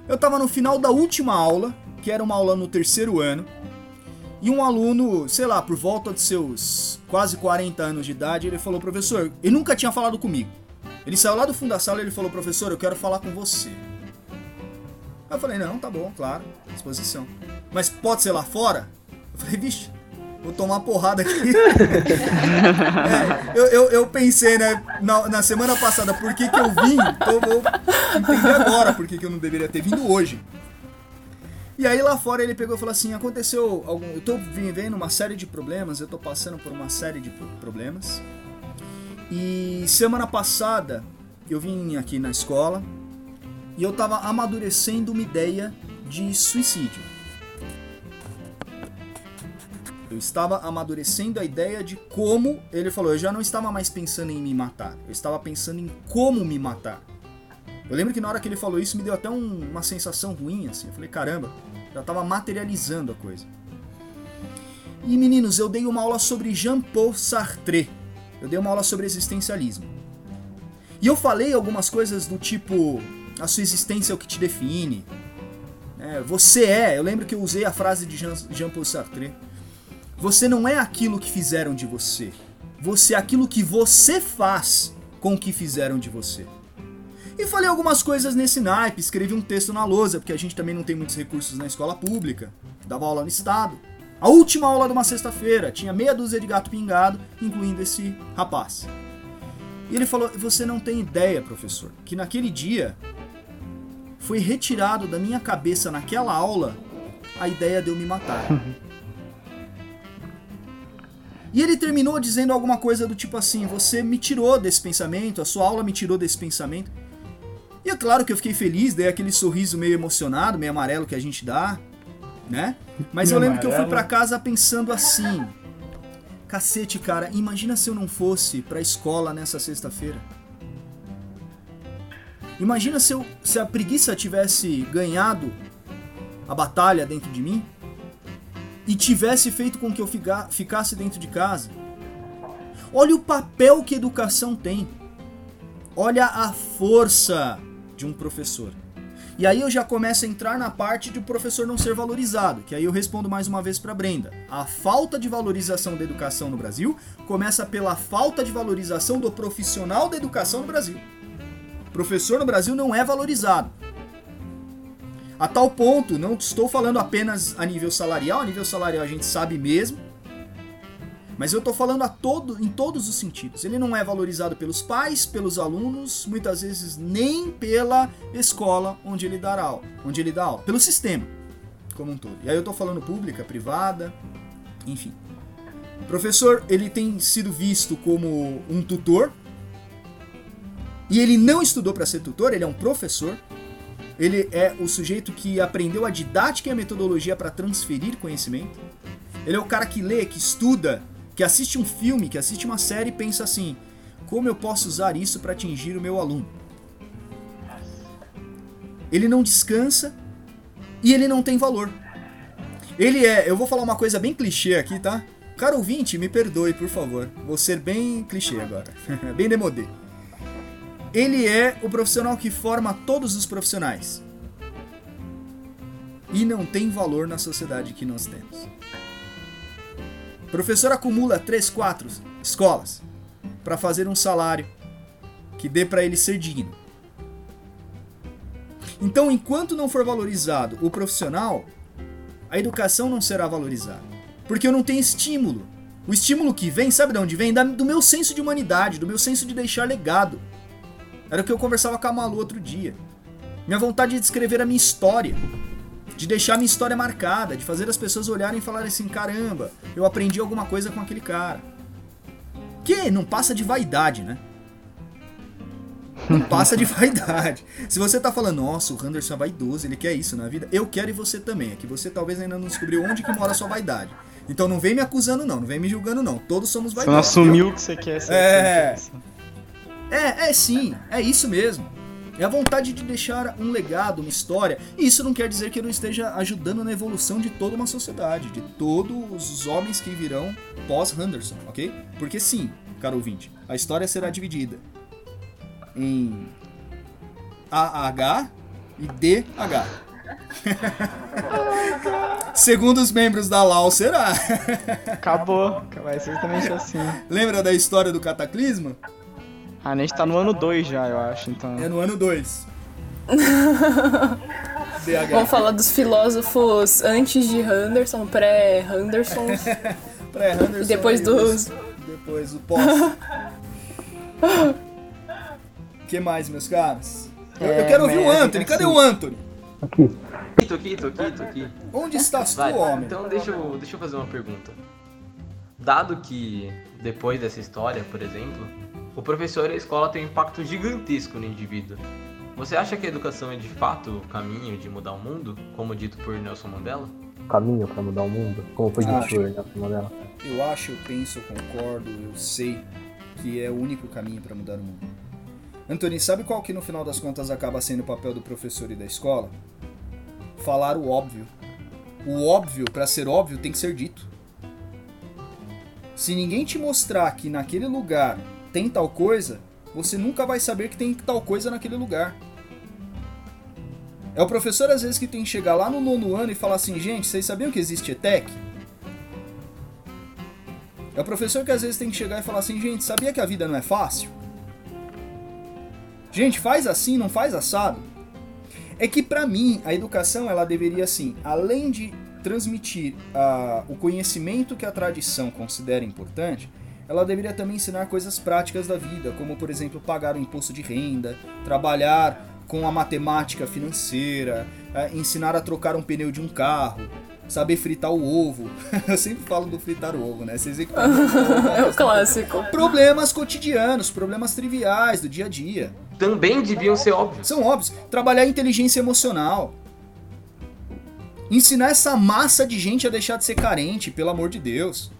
eu estava no final da última aula, que era uma aula no terceiro ano, e um aluno, sei lá, por volta de seus quase 40 anos de idade, ele falou, professor, ele nunca tinha falado comigo. Ele saiu lá do fundo da sala e ele falou, professor, eu quero falar com você. Eu falei, não, tá bom, claro, disposição. Mas pode ser lá fora? Eu falei, vixe, vou tomar porrada aqui. <laughs> é, eu, eu, eu, pensei, né, na, na, semana passada, por que, que eu vim? Então vou entender agora por que, que eu não deveria ter vindo hoje. E aí lá fora ele pegou e falou assim, aconteceu algum... Eu tô vivendo uma série de problemas, eu tô passando por uma série de problemas. E semana passada eu vim aqui na escola e eu tava amadurecendo uma ideia de suicídio. Eu estava amadurecendo a ideia de como. Ele falou, eu já não estava mais pensando em me matar. Eu estava pensando em como me matar. Eu lembro que na hora que ele falou isso me deu até um, uma sensação ruim, assim. Eu falei, caramba, já estava materializando a coisa. E meninos, eu dei uma aula sobre Jean-Paul Sartre. Eu dei uma aula sobre existencialismo. E eu falei algumas coisas do tipo: a sua existência é o que te define. É, você é. Eu lembro que eu usei a frase de Jean-Paul Sartre. Você não é aquilo que fizeram de você. Você é aquilo que você faz com o que fizeram de você. E falei algumas coisas nesse naipe, escrevi um texto na lousa, porque a gente também não tem muitos recursos na escola pública. Dava aula no estado. A última aula de uma sexta-feira, tinha meia dúzia de gato pingado, incluindo esse rapaz. E ele falou: Você não tem ideia, professor, que naquele dia foi retirado da minha cabeça naquela aula a ideia de eu me matar. <laughs> E ele terminou dizendo alguma coisa do tipo assim: Você me tirou desse pensamento, a sua aula me tirou desse pensamento. E é claro que eu fiquei feliz, dei aquele sorriso meio emocionado, meio amarelo que a gente dá, né? Mas eu lembro que eu fui para casa pensando assim: Cacete, cara, imagina se eu não fosse pra escola nessa sexta-feira. Imagina se, eu, se a preguiça tivesse ganhado a batalha dentro de mim e tivesse feito com que eu ficasse dentro de casa. Olha o papel que educação tem. Olha a força de um professor. E aí eu já começo a entrar na parte de o professor não ser valorizado, que aí eu respondo mais uma vez para Brenda. A falta de valorização da educação no Brasil começa pela falta de valorização do profissional da educação no Brasil. Professor no Brasil não é valorizado. A tal ponto, não estou falando apenas a nível salarial, a nível salarial a gente sabe mesmo, mas eu estou falando a todo, em todos os sentidos. Ele não é valorizado pelos pais, pelos alunos, muitas vezes nem pela escola onde ele dá aula, onde ele dá aula, pelo sistema como um todo. E aí eu estou falando pública, privada, enfim. Professor, ele tem sido visto como um tutor. E ele não estudou para ser tutor, ele é um professor. Ele é o sujeito que aprendeu a didática e a metodologia para transferir conhecimento. Ele é o cara que lê, que estuda, que assiste um filme, que assiste uma série e pensa assim: como eu posso usar isso para atingir o meu aluno? Ele não descansa e ele não tem valor. Ele é, eu vou falar uma coisa bem clichê aqui, tá? Caro ouvinte, me perdoe, por favor. Vou ser bem clichê agora. <laughs> bem demodê. Ele é o profissional que forma todos os profissionais. E não tem valor na sociedade que nós temos. O professor acumula 3, 4 escolas para fazer um salário que dê para ele ser digno. Então, enquanto não for valorizado o profissional, a educação não será valorizada. Porque eu não tenho estímulo. O estímulo que vem, sabe de onde vem? do meu senso de humanidade, do meu senso de deixar legado. Era o que eu conversava com a Malu outro dia. Minha vontade de escrever a minha história de deixar minha história marcada, de fazer as pessoas olharem e falarem assim: caramba, eu aprendi alguma coisa com aquele cara. Que não passa de vaidade, né? Não <laughs> passa de vaidade. Se você tá falando, nossa, o Henderson é vaidoso, ele quer isso na vida, eu quero e você também. É que você talvez ainda não descobriu onde que mora a sua vaidade. Então não vem me acusando, não, não vem me julgando, não. Todos somos vaidosos. Você não assumiu o que você quer ser. É. É, é sim, é isso mesmo. É a vontade de deixar um legado, uma história. E isso não quer dizer que eu não esteja ajudando na evolução de toda uma sociedade, de todos os homens que virão pós-Henderson, ok? Porque sim, caro ouvinte, a história será dividida em AH e DH. <laughs> Segundo os membros da LAU, será. Acabou, vai ser exatamente assim. Lembra da história do cataclisma? Ah, a gente tá no ano 2 já, eu acho, então. É no ano 2. <laughs> Vamos falar dos filósofos antes de Henderson, pré-Henderson. <laughs> pré-Henderson. E depois dos. Depois do pós. <laughs> que mais, meus caros? Eu, é, eu quero ouvir o Anthony. Cadê o Anthony? Aqui. Tô aqui, tô aqui, tô aqui. Onde estás Vai, tu, homem? Então deixa eu, deixa eu fazer uma pergunta. Dado que depois dessa história, por exemplo, o professor e a escola têm um impacto gigantesco no indivíduo. Você acha que a educação é de fato o caminho de mudar o mundo, como dito por Nelson Mandela? Caminho para mudar o mundo, como foi dito por Nelson Mandela? Eu acho, eu penso, eu concordo, eu sei que é o único caminho para mudar o mundo. Antônio, sabe qual que no final das contas acaba sendo o papel do professor e da escola? Falar o óbvio. O óbvio, para ser óbvio, tem que ser dito. Se ninguém te mostrar que naquele lugar tem tal coisa, você nunca vai saber que tem tal coisa naquele lugar. É o professor às vezes que tem que chegar lá no nono ano e falar assim, gente, vocês sabiam que existe ETEC? É o professor que às vezes tem que chegar e falar assim, gente, sabia que a vida não é fácil? Gente, faz assim, não faz assado. É que para mim a educação ela deveria assim, além de transmitir uh, o conhecimento que a tradição considera importante, ela deveria também ensinar coisas práticas da vida, como por exemplo pagar o imposto de renda, trabalhar com a matemática financeira, é, ensinar a trocar um pneu de um carro, saber fritar o ovo. <laughs> Eu sempre falo do fritar o ovo, né? Vocês <laughs> é o clássico. Problemas cotidianos, problemas triviais do dia a dia. Também deviam ser óbvios. São óbvios. Trabalhar inteligência emocional. Ensinar essa massa de gente a deixar de ser carente, pelo amor de Deus.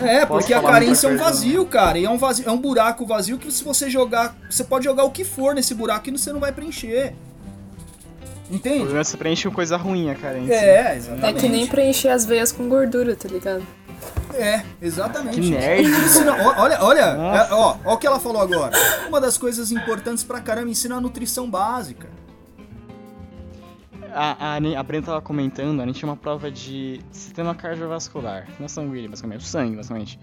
É, porque a carência é um vazio, cara. E é um, vazio, é um buraco vazio que se você jogar. Você pode jogar o que for nesse buraco e você não vai preencher. Entende? O problema é você preenche com coisa ruim a carência. É, exatamente. É que nem preencher as veias com gordura, tá ligado? É, exatamente. Que nerd. Ensina, olha, olha, Nossa. é, ó, ó o que ela falou agora. Uma das coisas importantes pra caramba ensina a nutrição básica. A, a, a Brenda tava comentando, a gente tinha uma prova de sistema cardiovascular, não sanguíneo, basicamente, o sangue, basicamente.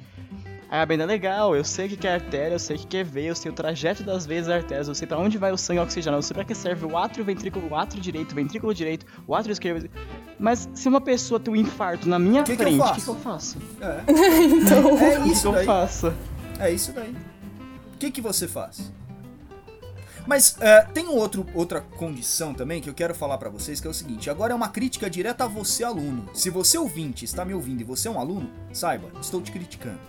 Aí a Brenda, legal, eu sei o que é artéria, eu sei o que é veia, eu sei o trajeto das veias das artérias, eu sei pra onde vai o sangue oxigenado, eu sei pra que serve o átrio, o ventrículo, o átrio direito, o ventrículo direito, o átrio esquerdo. Mas se uma pessoa tem um infarto na minha Que frente, o que, que eu faço? É, <laughs> Então, é O que, isso que eu faço? É isso daí. O que, que você faz? Mas é, tem um outro, outra condição também que eu quero falar pra vocês, que é o seguinte: agora é uma crítica direta a você, aluno. Se você ouvinte está me ouvindo e você é um aluno, saiba, estou te criticando.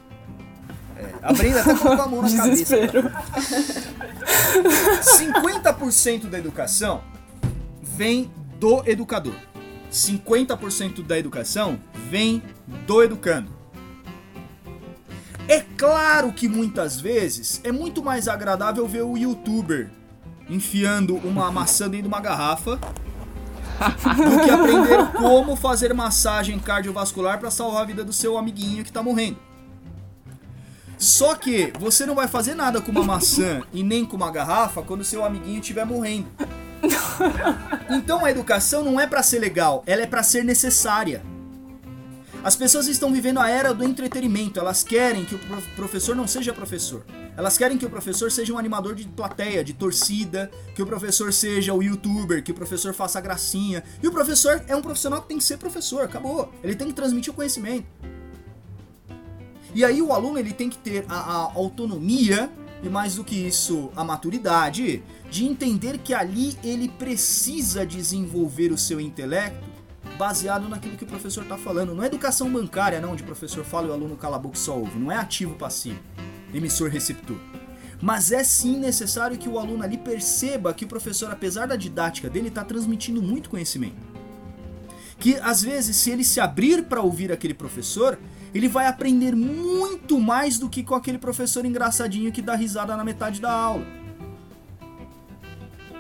É, a Brenda até colocou a mão na <laughs> cabeça. desespero. 50% da educação vem do educador. 50% da educação vem do educando. É claro que muitas vezes é muito mais agradável ver o youtuber enfiando uma maçã dentro de uma garrafa do que aprender como fazer massagem cardiovascular para salvar a vida do seu amiguinho que tá morrendo. Só que você não vai fazer nada com uma maçã e nem com uma garrafa quando seu amiguinho estiver morrendo. Então a educação não é pra ser legal, ela é pra ser necessária. As pessoas estão vivendo a era do entretenimento, elas querem que o prof- professor não seja professor. Elas querem que o professor seja um animador de plateia, de torcida, que o professor seja o youtuber, que o professor faça gracinha. E o professor é um profissional que tem que ser professor, acabou. Ele tem que transmitir o conhecimento. E aí o aluno ele tem que ter a, a autonomia e mais do que isso, a maturidade de entender que ali ele precisa desenvolver o seu intelecto baseado naquilo que o professor está falando. Não é educação bancária, não, onde o professor fala e o aluno cala a boca e só ouve. Não é ativo passivo, emissor receptor. Mas é sim necessário que o aluno ali perceba que o professor, apesar da didática dele, está transmitindo muito conhecimento. Que às vezes, se ele se abrir para ouvir aquele professor, ele vai aprender muito mais do que com aquele professor engraçadinho que dá risada na metade da aula.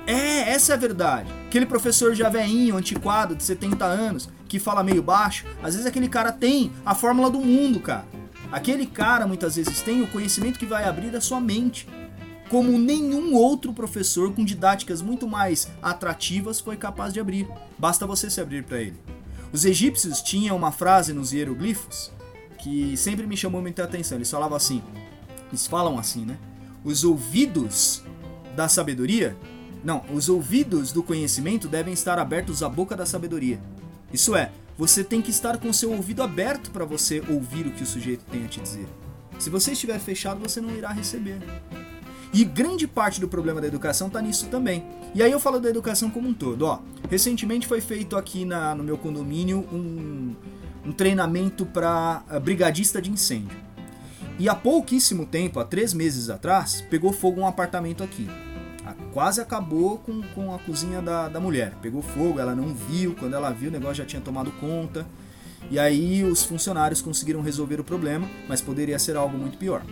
É, essa é a verdade. Aquele professor já veinho, antiquado, de 70 anos, que fala meio baixo, às vezes aquele cara tem a fórmula do mundo, cara. Aquele cara muitas vezes tem o conhecimento que vai abrir a sua mente. Como nenhum outro professor com didáticas muito mais atrativas foi capaz de abrir. Basta você se abrir para ele. Os egípcios tinham uma frase nos hieroglifos que sempre me chamou muita atenção. Eles falavam assim, eles falam assim, né? Os ouvidos da sabedoria, não, os ouvidos do conhecimento devem estar abertos à boca da sabedoria. Isso é, você tem que estar com seu ouvido aberto para você ouvir o que o sujeito tem a te dizer. Se você estiver fechado, você não irá receber. E grande parte do problema da educação está nisso também. E aí eu falo da educação como um todo. Ó, recentemente foi feito aqui na, no meu condomínio um, um treinamento para brigadista de incêndio. E há pouquíssimo tempo, há três meses atrás, pegou fogo um apartamento aqui. A- Quase acabou com, com a cozinha da, da mulher. Pegou fogo, ela não viu. Quando ela viu, o negócio já tinha tomado conta. E aí os funcionários conseguiram resolver o problema, mas poderia ser algo muito pior.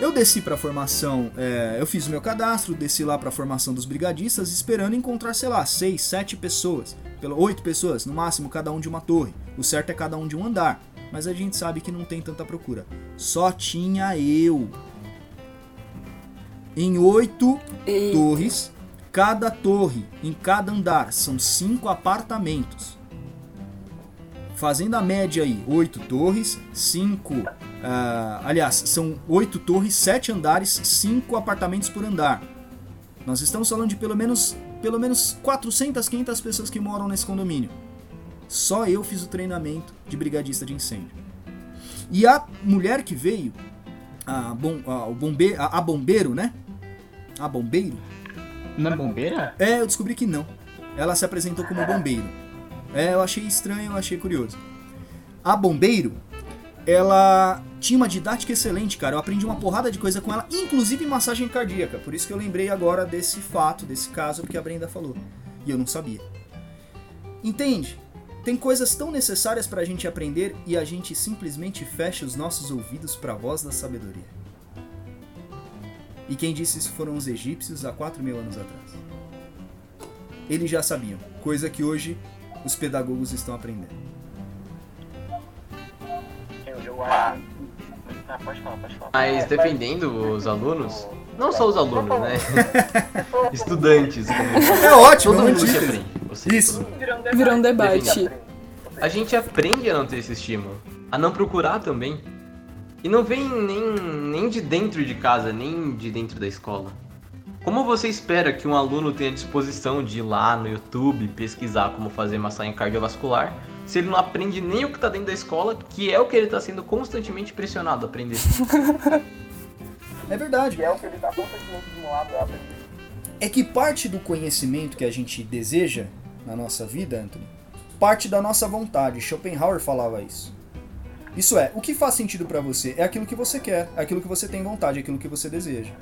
Eu desci para a formação, é, eu fiz o meu cadastro, desci lá para a formação dos brigadistas, esperando encontrar, sei lá, seis, sete pessoas, pelo oito pessoas, no máximo cada um de uma torre. O certo é cada um de um andar, mas a gente sabe que não tem tanta procura. Só tinha eu. Em oito Eita. torres, cada torre, em cada andar, são cinco apartamentos. Fazendo a média aí, oito torres, cinco. ah, aliás, são oito torres, sete andares, cinco apartamentos por andar. Nós estamos falando de pelo menos, pelo menos 400, 500 pessoas que moram nesse condomínio. Só eu fiz o treinamento de brigadista de incêndio. E a mulher que veio, a, bom, a, o bombe, a, a bombeiro, né? A bombeiro, Na bombeira? é, eu descobri que não. Ela se apresentou como bombeiro. É, eu achei estranho, eu achei curioso. A bombeiro, ela tinha uma didática excelente, cara. Eu aprendi uma porrada de coisa com ela, inclusive massagem cardíaca. Por isso que eu lembrei agora desse fato, desse caso que a Brenda falou. E eu não sabia. Entende? Tem coisas tão necessárias pra gente aprender e a gente simplesmente fecha os nossos ouvidos pra voz da sabedoria. E quem disse isso foram os egípcios há 4 mil anos atrás. Eles já sabiam, coisa que hoje os pedagogos estão aprendendo. Mas defendendo os alunos, não só os alunos, né? <laughs> Estudantes. Como... É ótimo, Todo é um mundo se aprende. Você, Isso. todo mundo. Virou um debate. A gente aprende a não ter esse estímulo, a não procurar também. E não vem nem, nem de dentro de casa, nem de dentro da escola. Como você espera que um aluno tenha disposição de ir lá no YouTube pesquisar como fazer massagem cardiovascular, se ele não aprende nem o que está dentro da escola, que é o que ele está sendo constantemente pressionado a aprender? <laughs> É verdade. é o que ele tá constantemente estimulado a aprender. É que parte do conhecimento que a gente deseja na nossa vida, Anthony, parte da nossa vontade. Schopenhauer falava isso. Isso é, o que faz sentido pra você é aquilo que você quer, é aquilo que você tem vontade, é aquilo que você deseja.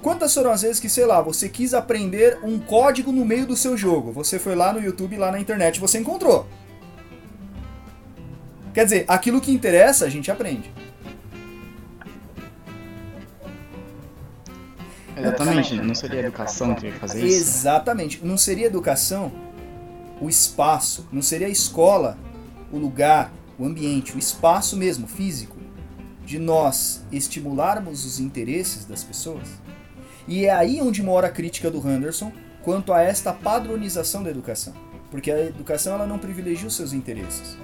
Quantas foram as vezes que, sei lá, você quis aprender um código no meio do seu jogo? Você foi lá no YouTube, lá na internet, você encontrou. Quer dizer, aquilo que interessa, a gente aprende. Exatamente, não seria educação que ia fazer isso? Exatamente. Não seria educação o espaço, não seria a escola o lugar, o ambiente, o espaço mesmo, físico, de nós estimularmos os interesses das pessoas? E é aí onde mora a crítica do Henderson quanto a esta padronização da educação. Porque a educação ela não privilegia os seus interesses.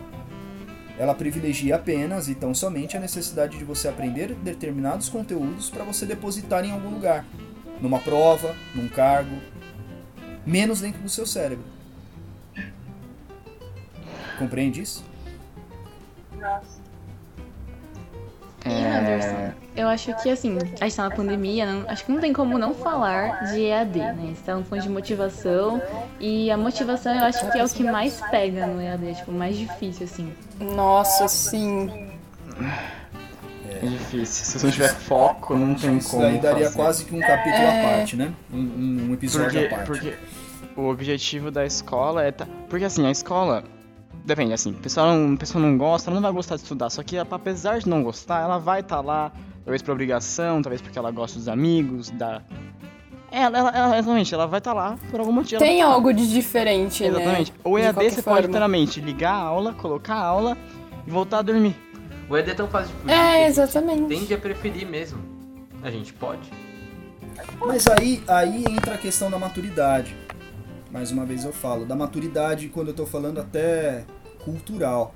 Ela privilegia apenas e tão somente a necessidade de você aprender determinados conteúdos para você depositar em algum lugar, numa prova, num cargo, menos dentro do seu cérebro. Compreende isso? E, Anderson, eu acho que assim, a gente tá na pandemia, não- acho que não tem como não falar de EAD, né? Vocês estavam falando de motivação, e a motivação eu acho que é o que mais pega no EAD, tipo, o mais difícil, assim. Nossa, sim. É difícil. Se você não tiver foco, não tem Isso como daí daria fazer. quase que um capítulo É. à parte, né? Um, um episódio Porque, à parte. porque o objetivo da escola é. tá- Porque assim, a escola. Depende, assim, a pessoa não, a pessoa não gosta, ela não vai gostar de estudar. Só que apesar de não gostar, ela vai estar lá, talvez por obrigação, talvez porque ela gosta dos amigos, da. Ela, ela, ela, exatamente, ela vai estar lá por algum motivo. Tem tá lá. algo de diferente, Exatamente. né? O EAD você forma. pode literalmente ligar a aula, colocar a aula e voltar a dormir. O ED é tão fácil de fugir. É, que a gente exatamente. Tende a preferir mesmo. A gente pode. Mas aí, aí entra a questão da maturidade. Mais uma vez eu falo, da maturidade quando eu tô falando até cultural.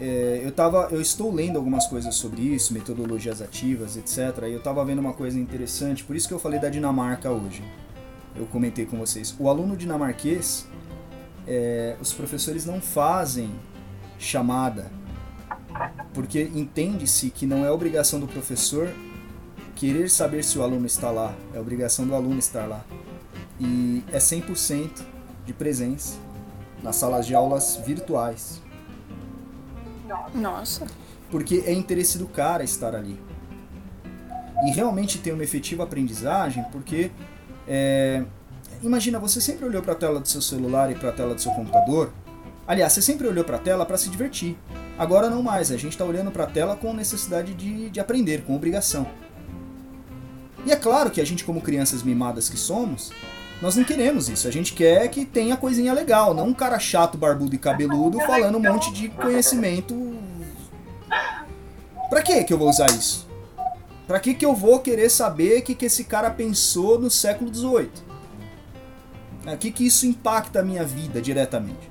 É, eu, tava, eu estou lendo algumas coisas sobre isso, metodologias ativas, etc. E eu tava vendo uma coisa interessante, por isso que eu falei da Dinamarca hoje. Eu comentei com vocês. O aluno dinamarquês, é, os professores não fazem chamada, porque entende-se que não é obrigação do professor querer saber se o aluno está lá, é obrigação do aluno estar lá. E é 100% de presença nas salas de aulas virtuais, Nossa. porque é interesse do cara estar ali. E realmente tem uma efetiva aprendizagem, porque é, imagina, você sempre olhou para a tela do seu celular e para a tela do seu computador. Aliás, você sempre olhou para a tela para se divertir. Agora não mais, a gente está olhando para a tela com necessidade de, de aprender, com obrigação. E é claro que a gente, como crianças mimadas que somos, nós não queremos isso. A gente quer que tenha coisinha legal, não um cara chato, barbudo e cabeludo falando um monte de conhecimento. Pra que que eu vou usar isso? Pra que que eu vou querer saber o que, que esse cara pensou no século XVIII? O que que isso impacta a minha vida diretamente?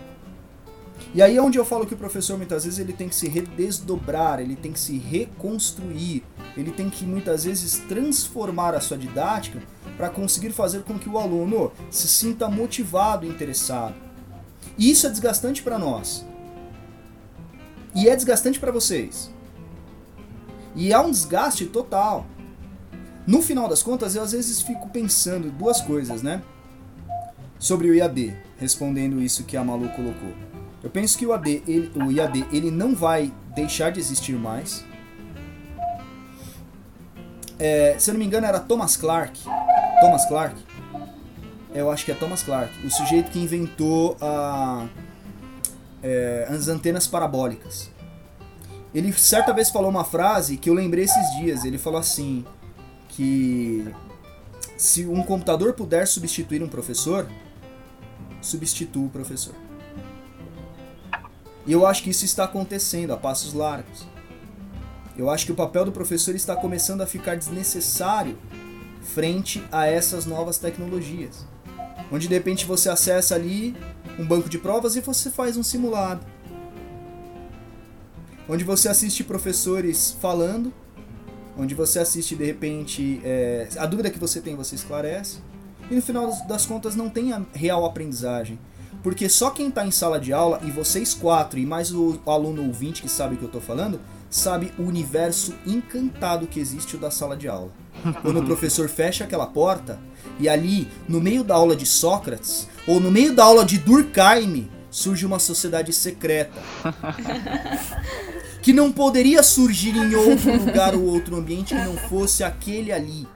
E aí é onde eu falo que o professor muitas vezes ele tem que se redesdobrar, ele tem que se reconstruir, ele tem que muitas vezes transformar a sua didática para conseguir fazer com que o aluno se sinta motivado e interessado. E isso é desgastante para nós. E é desgastante para vocês. E é um desgaste total. No final das contas, eu às vezes fico pensando duas coisas, né? Sobre o IAD, respondendo isso que a Malu colocou. Eu penso que o, AD, ele- o IAD ele não vai deixar de existir mais. É, se eu não me engano, era Thomas Clark. Thomas Clark? Eu acho que é Thomas Clark. O sujeito que inventou a, é, as antenas parabólicas. Ele certa vez falou uma frase que eu lembrei esses dias. Ele falou assim: que se um computador puder substituir um professor, substitua o professor. E eu acho que isso está acontecendo a passos largos. Eu acho que o papel do professor está começando a ficar desnecessário frente a essas novas tecnologias. Onde de repente você acessa ali um banco de provas e você faz um simulado. Onde você assiste professores falando, onde você assiste de repente é, a dúvida que você tem você esclarece e no final das contas não tem a real aprendizagem. Porque só quem está em sala de aula, e vocês quatro, e mais o aluno ouvinte que sabe o que eu estou falando, sabe o universo encantado que existe o da sala de aula. <laughs> Quando o professor fecha aquela porta, e ali, no meio da aula de Sócrates, ou no meio da aula de Durkheim, surge uma sociedade secreta. <laughs> que não poderia surgir em outro lugar ou outro ambiente que não fosse aquele ali.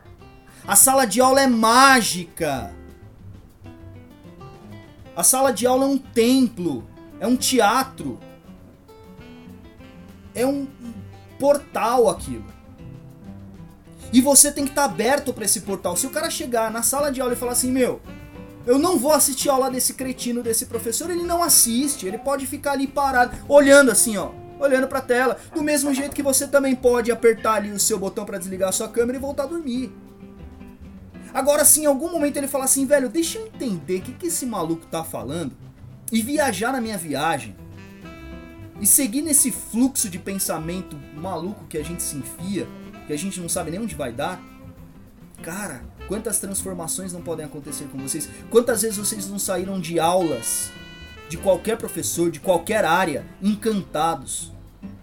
A sala de aula é mágica. A sala de aula é um templo, é um teatro, é um portal aquilo. E você tem que estar tá aberto para esse portal. Se o cara chegar na sala de aula e falar assim, meu, eu não vou assistir a aula desse cretino, desse professor, ele não assiste, ele pode ficar ali parado, olhando assim, ó, olhando para a tela, do mesmo jeito que você também pode apertar ali o seu botão para desligar a sua câmera e voltar a dormir. Agora, se em algum momento ele falar assim, velho, deixa eu entender o que, que esse maluco tá falando e viajar na minha viagem e seguir nesse fluxo de pensamento maluco que a gente se enfia, que a gente não sabe nem onde vai dar, cara, quantas transformações não podem acontecer com vocês? Quantas vezes vocês não saíram de aulas de qualquer professor, de qualquer área, encantados,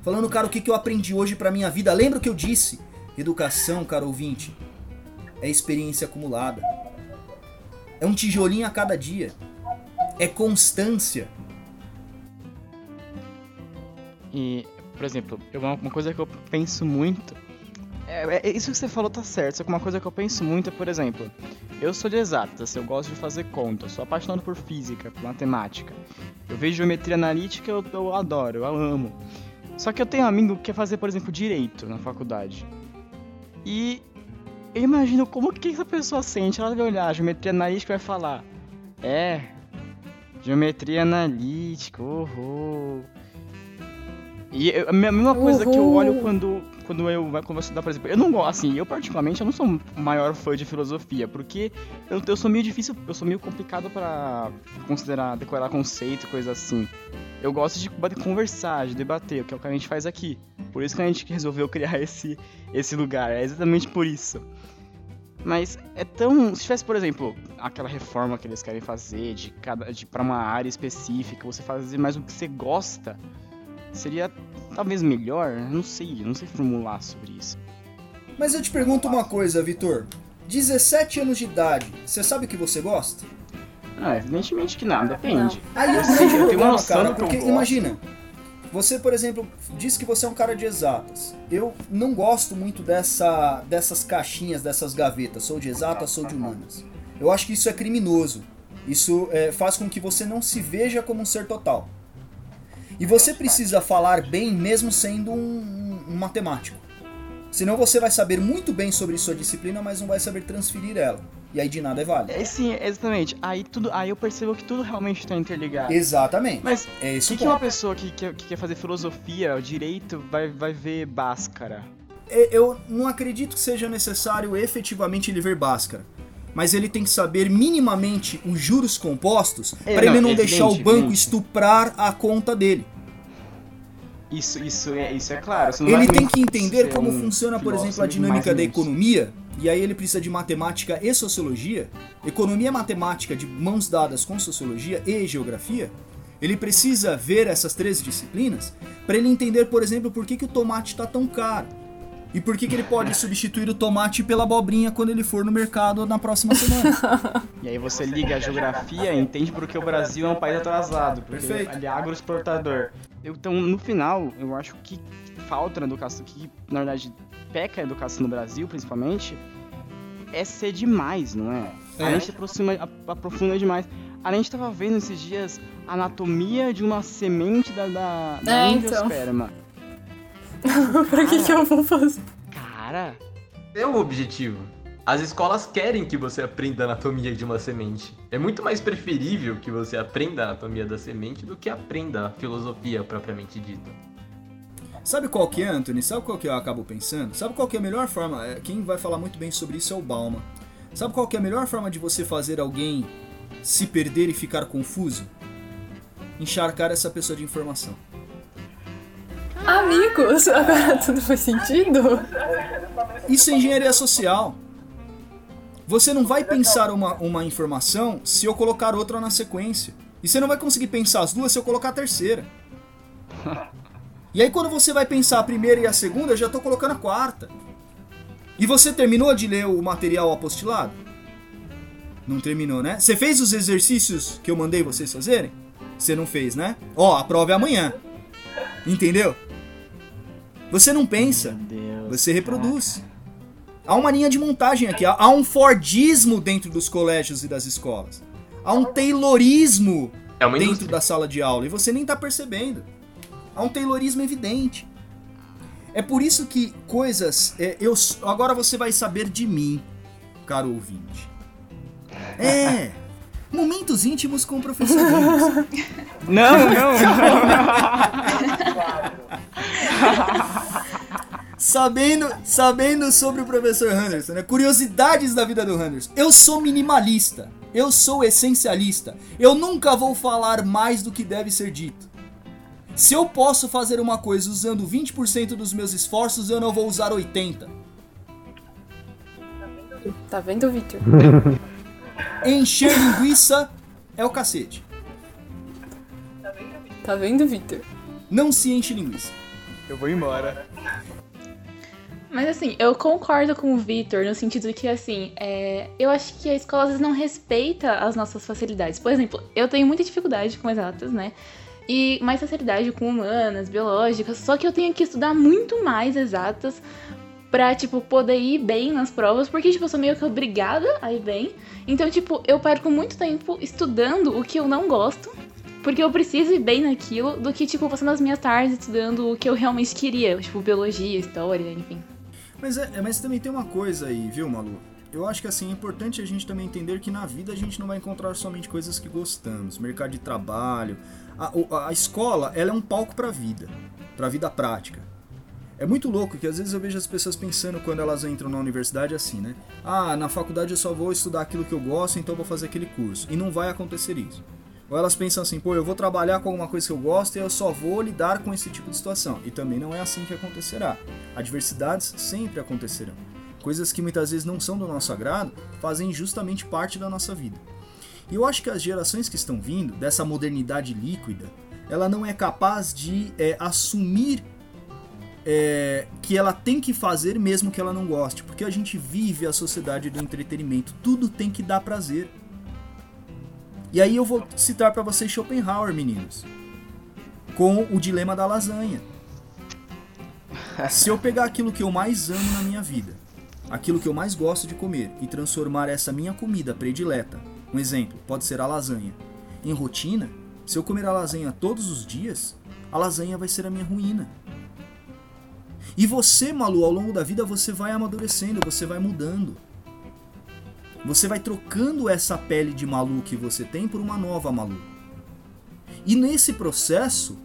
falando, cara, o que, eu aprendi hoje para minha vida? Lembra o que eu disse? Educação, cara ouvinte, é experiência acumulada. É um tijolinho a cada dia. É constância. E, por exemplo, uma coisa que eu penso muito. É, é, isso que você falou tá certo, só que uma coisa que eu penso muito é, por exemplo, eu sou de exatas, eu gosto de fazer conta, sou apaixonado por física, por matemática. Eu vejo geometria analítica, eu, eu adoro, eu amo. Só que eu tenho um amigo que quer fazer, por exemplo, direito na faculdade. E eu imagino como que essa pessoa sente. Ela vai olhar a geometria analítica e vai falar: É, geometria analítica, uhul. E a mesma coisa que eu olho quando, quando eu vai conversar, por exemplo, eu não gosto, assim, eu particularmente eu não sou o maior fã de filosofia, porque eu, eu sou meio difícil, eu sou meio complicado para considerar, decorar conceito, coisa assim. Eu gosto de conversar, de debater, que é o que a gente faz aqui. Por isso que a gente resolveu <laughs> criar esse, esse lugar, é exatamente por isso. Mas é tão. Se tivesse, por exemplo, aquela reforma que eles querem fazer de cada. De, pra uma área específica, você fazer mais o que você gosta, seria talvez melhor? Não sei, não sei formular sobre isso. Mas eu te pergunto uma coisa, Vitor. 17 anos de idade, você sabe o que você gosta? Ah, evidentemente que não, depende. Aí eu, sei, eu tenho uma noção cara, porque imagina, você, por exemplo, diz que você é um cara de exatas. Eu não gosto muito dessa, dessas caixinhas, dessas gavetas. Sou de exatas, sou de humanas. Eu acho que isso é criminoso. Isso é, faz com que você não se veja como um ser total. E você precisa falar bem mesmo sendo um, um matemático. Senão você vai saber muito bem sobre sua disciplina, mas não vai saber transferir ela. E aí de nada é válido. É, sim, exatamente. Aí tudo, aí eu percebo que tudo realmente está interligado. Exatamente. Mas é o que, que uma pessoa que, que, que, quer fazer filosofia, direito, vai, vai ver Bhaskara? É, eu não acredito que seja necessário efetivamente ele ver Bhaskara. Mas ele tem que saber minimamente os juros compostos é, para ele não deixar o banco estuprar a conta dele. Isso, isso, é, isso é claro. Ele tem que entender como um funciona, por exemplo, a dinâmica da economia e aí ele precisa de matemática e sociologia, economia matemática de mãos dadas com sociologia e geografia, ele precisa ver essas três disciplinas para ele entender, por exemplo, por que, que o tomate está tão caro. E por que, que ele pode substituir o tomate pela abobrinha quando ele for no mercado na próxima semana? <laughs> E aí você liga a geografia e entende porque o Brasil é um país atrasado, porque Perfeito. ele é agroexportador. Então, no final, eu acho que falta na educação, que na verdade peca a educação no Brasil, principalmente, é ser demais, não é? é. A gente aproxima, aprofunda demais. A gente tava vendo esses dias a anatomia de uma semente da, da, da é, angiosperma. Então. <laughs> pra que, que eu vou fazer? Cara. É o objetivo. As escolas querem que você aprenda a anatomia de uma semente. É muito mais preferível que você aprenda a anatomia da semente do que aprenda a filosofia propriamente dita. Sabe qual que é, Anthony? Sabe qual que eu acabo pensando? Sabe qual que é a melhor forma? é, Quem vai falar muito bem sobre isso é o Bauman. Sabe qual que é a melhor forma de você fazer alguém se perder e ficar confuso? Encharcar essa pessoa de informação. Amigos, <laughs> agora tudo faz sentido? Isso é engenharia social. Você não vai pensar uma, uma informação se eu colocar outra na sequência. E você não vai conseguir pensar as duas se eu colocar a terceira. <laughs> E aí quando você vai pensar a primeira e a segunda, eu já tô colocando a quarta. E você terminou de ler o material apostilado? Não terminou, né? Você fez os exercícios que eu mandei vocês fazerem? Você não fez, né? Ó, a prova é amanhã. Entendeu? Você não pensa, você reproduz. Há uma linha de montagem aqui, há um Fordismo dentro dos colégios e das escolas. Há um Taylorismo É dentro indústria. da sala de aula e você nem tá percebendo. Há um Taylorismo evidente. É por isso que coisas. é, eu agora você vai saber de mim, caro ouvinte. É. <laughs> Momentos íntimos com o professor. Ramos. <laughs> Não, não, sabendo, sabendo sobre o professor Henderson, né? Curiosidades da vida do Henderson. Eu sou minimalista. Eu sou essencialista. Eu nunca vou falar mais do que deve ser dito. Se eu posso fazer uma coisa usando 20% dos meus esforços, eu não vou usar 80. Tá vendo, Victor? <laughs> Encher linguiça é o cacete. Tá vendo, Victor? Não se enche linguiça. Eu vou embora. Mas assim, eu concordo com o Vitor no sentido de que, assim, é, eu acho que a escola às vezes não respeita as nossas facilidades. Por exemplo, eu tenho muita dificuldade com exatas, né? E mais facilidade com humanas, biológicas, só que eu tenho que estudar muito mais exatas pra, tipo, poder ir bem nas provas, porque, tipo, eu sou meio que obrigada a ir bem. Então, tipo, eu perco muito tempo estudando o que eu não gosto, porque eu preciso ir bem naquilo, do que, tipo, passando as minhas tardes estudando o que eu realmente queria, tipo, biologia, história, enfim. Mas, é, é- mas também tem uma coisa aí, viu, Malu? Eu acho que assim é importante a gente também entender que na vida a gente não vai encontrar somente coisas que gostamos, mercado de trabalho. A, a escola, ela é um palco pra vida, pra vida prática. É muito louco que às vezes eu vejo as pessoas pensando quando elas entram na universidade assim, né? Ah, na faculdade eu só vou estudar aquilo que eu gosto, então vou fazer aquele curso. E não vai acontecer isso. Ou elas pensam assim, pô, eu vou trabalhar com alguma coisa que eu gosto e eu só vou lidar com esse tipo de situação. E também não é assim que acontecerá. Adversidades sempre acontecerão. Coisas que muitas vezes não são do nosso agrado fazem justamente parte da nossa vida. E eu acho que as gerações que estão vindo, dessa modernidade líquida, ela não é capaz de é, assumir é, que ela tem que fazer mesmo que ela não goste. Porque a gente vive a sociedade do entretenimento. Tudo tem que dar prazer. E aí eu vou citar para vocês Schopenhauer, meninos. Com o dilema da lasanha. Se eu pegar aquilo que eu mais amo na minha vida, aquilo que eu mais gosto de comer, e transformar essa minha comida predileta, um exemplo, pode ser a lasanha, em rotina, se eu comer a lasanha todos os dias, a lasanha vai ser a minha ruína. E você, Malu, ao longo da vida você vai amadurecendo, você vai mudando. Você vai trocando essa pele de Malu que você tem por uma nova Malu. E nesse processo,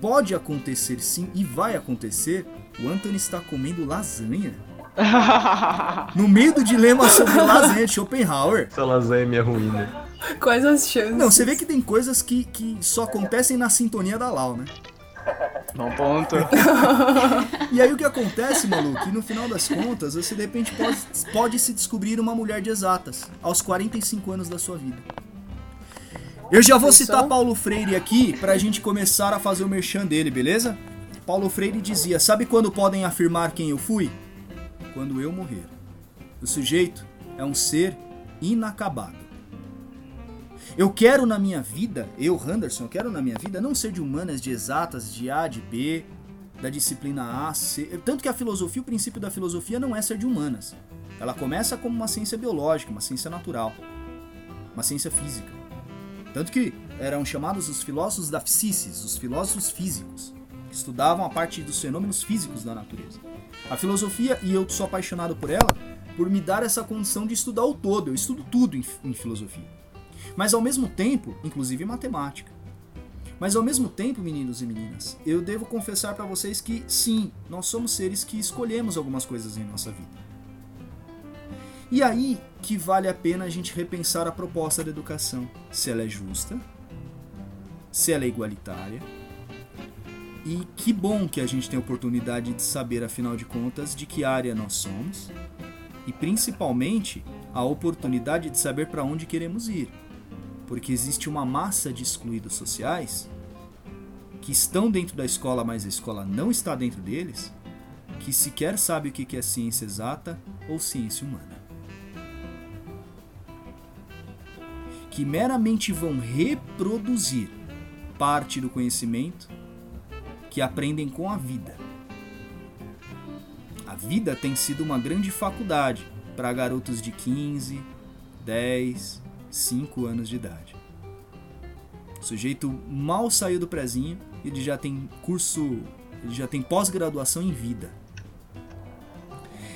pode acontecer sim, e vai acontecer, o Anthony está comendo lasanha. <laughs> No meio do dilema sobre lasanha de Schopenhauer. Essa lasanha é minha ruína. Quais as chances? Não, você vê que tem coisas que, que só acontecem na sintonia da Lau, né? Bom ponto. E aí o que acontece, Malu, que no final das contas, você de repente pode, pode se descobrir uma mulher de exatas, aos 45 anos da sua vida. Eu já vou citar Paulo Freire aqui pra gente começar a fazer o merchan dele, beleza? Paulo Freire dizia: Sabe quando podem afirmar quem eu fui? Quando eu morrer. O sujeito é um ser inacabado. Eu quero na minha vida, eu, Henderson, eu quero na minha vida não ser de humanas, de exatas, de A, de B, da disciplina A, C. Tanto que a filosofia, o princípio da filosofia não é ser de humanas. Ela começa como uma ciência biológica, uma ciência natural, uma ciência física. Tanto que eram chamados os filósofos da psisis, os filósofos físicos, que estudavam a parte dos fenômenos físicos da natureza. A filosofia, e eu sou apaixonado por ela, por me dar essa condição de estudar o todo. Eu estudo tudo em, em filosofia. Mas ao mesmo tempo, inclusive matemática. Mas ao mesmo tempo, meninos e meninas, eu devo confessar para vocês que sim, nós somos seres que escolhemos algumas coisas em nossa vida. E aí que vale a pena a gente repensar a proposta da educação, se ela é justa, se ela é igualitária. E que bom que a gente tem a oportunidade de saber, afinal de contas, de que área nós somos e principalmente a oportunidade de saber para onde queremos ir porque existe uma massa de excluídos sociais que estão dentro da escola, mas a escola não está dentro deles, que sequer sabe o que é ciência exata ou ciência humana. Que meramente vão reproduzir parte do conhecimento que aprendem com a vida. A vida tem sido uma grande faculdade para garotos de 15, 10, 5 anos de idade. O sujeito mal saiu do prezinho, ele já tem curso, ele já tem pós-graduação em vida.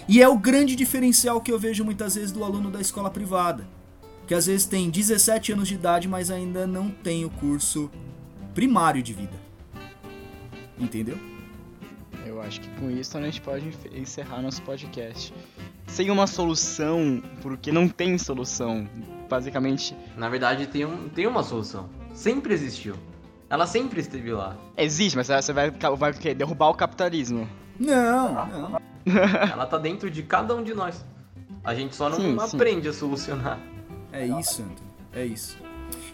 E é o grande diferencial que eu vejo muitas vezes do aluno da escola privada, que às vezes tem 17 anos de idade, mas ainda não tem o curso primário de vida. Entendeu? Eu acho que com isso a gente pode encerrar nosso podcast. Sem uma solução, porque não tem solução basicamente. Na verdade, tem, um, tem uma solução. Sempre existiu. Ela sempre esteve lá. Existe, mas você vai, vai o derrubar o capitalismo. Não, não. <laughs> Ela tá dentro de cada um de nós. A gente só não sim, aprende sim. a solucionar. É isso, Anthony. É isso.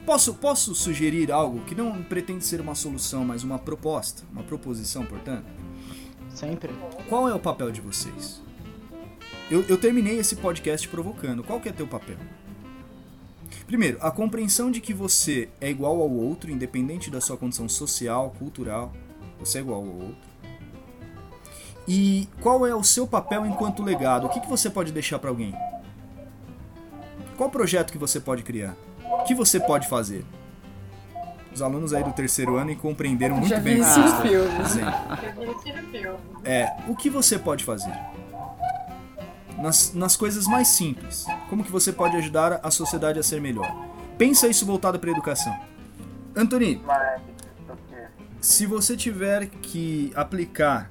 Posso, posso sugerir algo que não pretende ser uma solução, mas uma proposta, uma proposição, portanto? Sempre. Qual é o papel de vocês? Eu, eu terminei esse podcast provocando. Qual que é teu papel? Primeiro, a compreensão de que você é igual ao outro, independente da sua condição social, cultural. Você é igual ao outro. E qual é o seu papel enquanto legado? O que, que você pode deixar para alguém? Qual projeto que você pode criar? O que você pode fazer? Os alunos aí do terceiro ano compreenderam muito Já bem o que eu É, o que você pode fazer? Nas, nas coisas mais simples. Como que você pode ajudar a sociedade a ser melhor? Pensa isso voltado para a educação. Antoni, se você tiver que aplicar,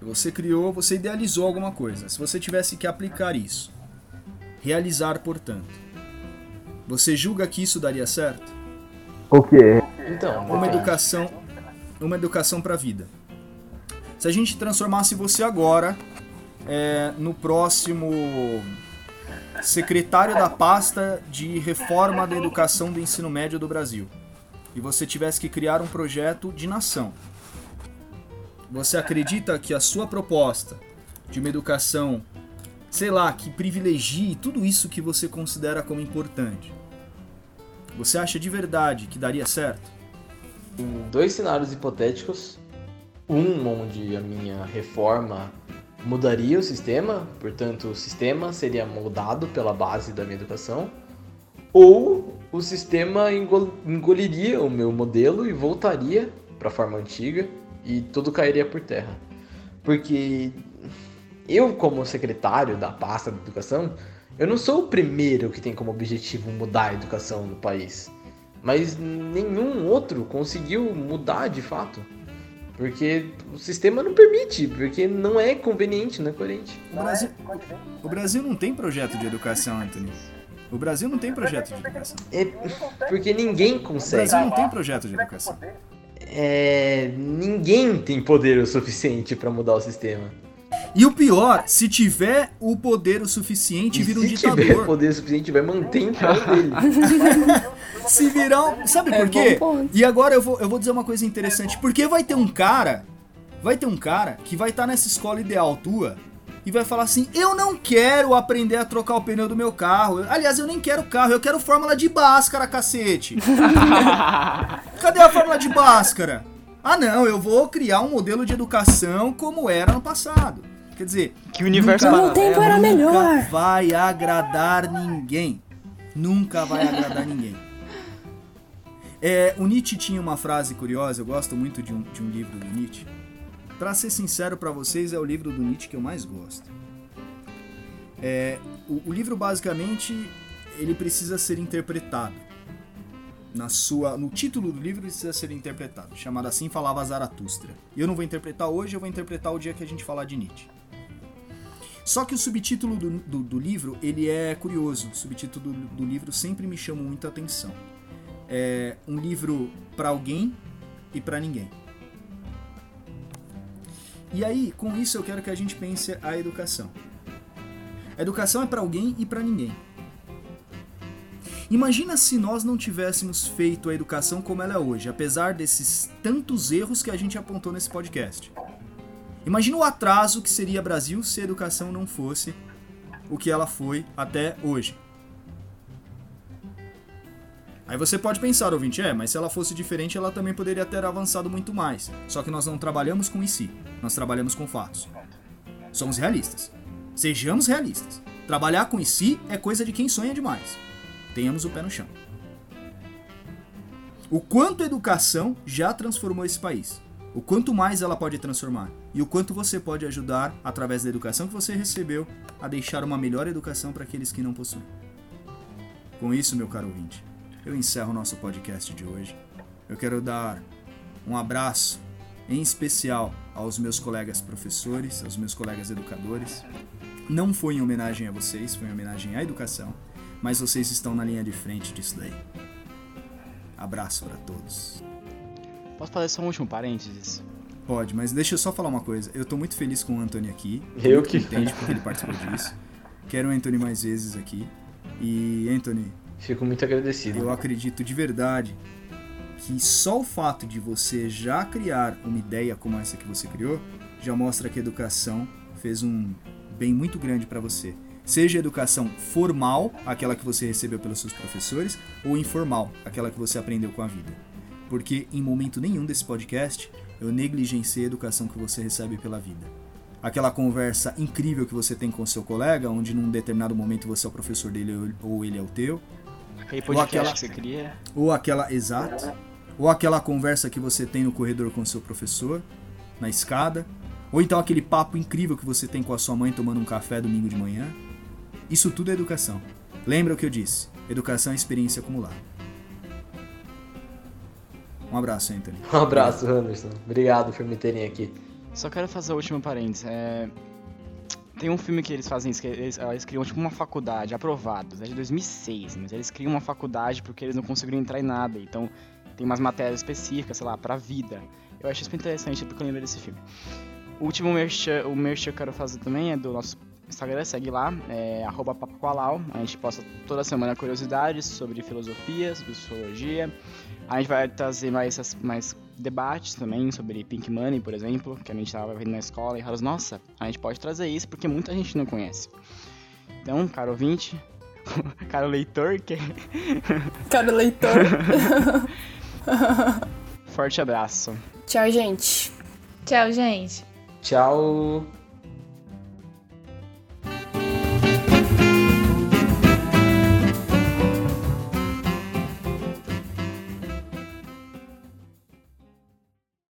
você criou, você idealizou alguma coisa. Se você tivesse que aplicar isso, realizar, portanto, você julga que isso daria certo? O quê? Então, uma educação, uma educação para a vida. Se a gente transformasse você agora é, no próximo secretário da pasta de reforma da educação do ensino médio do Brasil. E você tivesse que criar um projeto de nação, você acredita que a sua proposta de uma educação, sei lá, que privilegie tudo isso que você considera como importante, você acha de verdade que daria certo? Em dois cenários hipotéticos, um onde a minha reforma mudaria o sistema, portanto, o sistema seria moldado pela base da minha educação, ou o sistema engoliria o meu modelo e voltaria para a forma antiga e tudo cairia por terra. Porque eu, como secretário da pasta da educação, eu não sou o primeiro que tem como objetivo mudar a educação no país. Mas nenhum outro conseguiu mudar de fato. Porque o sistema não permite, porque não é conveniente, não é coerente. O Brasil, o Brasil não tem projeto de educação, Anthony. O Brasil não tem projeto de educação. É porque ninguém consegue. O Brasil não tem projeto de educação. É, ninguém tem poder o suficiente para mudar o sistema. E o pior, se tiver o poder o suficiente, e vira um se ditador. Se tiver poder o suficiente, vai manter em casa dele. <laughs> se virar um... Sabe É por quê? E agora eu vou, eu vou dizer uma coisa interessante. Porque vai ter um cara, vai ter um cara que vai estar nessa escola ideal tua e vai falar assim: Eu não quero aprender a trocar o pneu do meu carro. Aliás, eu nem quero carro, eu quero fórmula de Bhaskara, cacete. <laughs> Cadê a fórmula de Bhaskara? Ah, não, eu vou criar um modelo de educação como era no passado. Quer dizer, Que universo nunca- tempo era melhor. Nunca vai agradar ninguém. Nunca vai agradar ninguém. É, o Nietzsche tinha uma frase curiosa, eu gosto muito de um, de um livro do Nietzsche. Pra ser sincero pra vocês, é o livro do Nietzsche que eu mais gosto. É, o, o livro basicamente ele precisa ser interpretado. na sua, no título do livro precisa ser interpretado. Chamado assim falava Zaratustra. Eu não vou interpretar hoje, eu vou interpretar o dia que a gente falar de Nietzsche. Só que o subtítulo do, do, do livro, ele é curioso. O subtítulo do, do livro sempre me chama muita atenção. É um livro para alguém e para ninguém. E aí, com isso eu quero que a gente pense a educação. A educação é para alguém e para ninguém. Imagina se nós não tivéssemos feito a educação como ela é hoje, apesar desses tantos erros que a gente apontou nesse podcast. Imagina o atraso que seria Brasil se a educação não fosse o que ela foi até hoje. Aí você pode pensar, ouvinte, é, mas se ela fosse diferente, ela também poderia ter avançado muito mais. Só que nós não trabalhamos com em si, nós trabalhamos com fatos. Somos realistas. Sejamos realistas. Trabalhar com em si é coisa de quem sonha demais. Tenhamos o pé no chão. O quanto a educação já transformou esse país o quanto mais ela pode transformar e o quanto você pode ajudar através da educação que você recebeu a deixar uma melhor educação para aqueles que não possuem. Com isso, meu caro ouvinte, eu encerro o nosso podcast de hoje. Eu quero dar um abraço em especial aos meus colegas professores, aos meus colegas educadores. Não foi em homenagem a vocês, foi em homenagem à educação, mas vocês estão na linha de frente disso daí. Abraço para todos. Posso fazer só um último parênteses? Pode, mas deixa eu só falar uma coisa. Eu tô muito feliz com o Anthony aqui. Eu que entende porque ele participou disso. Quero o Anthony mais vezes aqui. E Anthony, Fico muito agradecido. eu acredito de verdade que só o fato de você já criar uma ideia como essa que você criou já mostra que a educação fez um bem muito grande para você. Seja a educação formal, aquela que você recebeu pelos seus professores, ou informal, aquela que você aprendeu com a vida porque em momento nenhum desse podcast eu negligenciei a educação que você recebe pela vida. Aquela conversa incrível que você tem com seu colega, onde num determinado momento você é o professor dele ou ele é o teu. Aquele podcast aquela, que você cria. Ou aquela, exato. Ou aquela conversa que você tem no corredor com seu professor, na escada. Ou então aquele papo incrível que você tem com a sua mãe tomando um café domingo de manhã. Isso tudo é educação. Lembra o que eu disse? Educação é experiência acumulada. Um abraço, Anthony. Um abraço, Anderson. Obrigado por me terem aqui. Só quero fazer o último parênteses. É... Tem um filme que eles fazem isso, que eles, eles criam tipo uma faculdade, aprovados, é de 2006, mas eles criam uma faculdade porque eles não conseguiram entrar em nada, então tem umas matérias específicas, sei lá, pra vida. Eu acho isso bem interessante porque eu lembro desse filme. O último merchan, o merchan que eu quero fazer também é do nosso Instagram, segue lá, é arroba A gente posta toda semana curiosidades sobre filosofia, sobre sociologia, a gente vai trazer mais, mais debates também sobre Pink Money, por exemplo, que a gente estava vendo na escola e falamos, nossa, a gente pode trazer isso porque muita gente não conhece. Então, caro ouvinte, <laughs> caro leitor, que... <laughs> Caro leitor. Forte abraço. Tchau, gente. Tchau, gente. Tchau.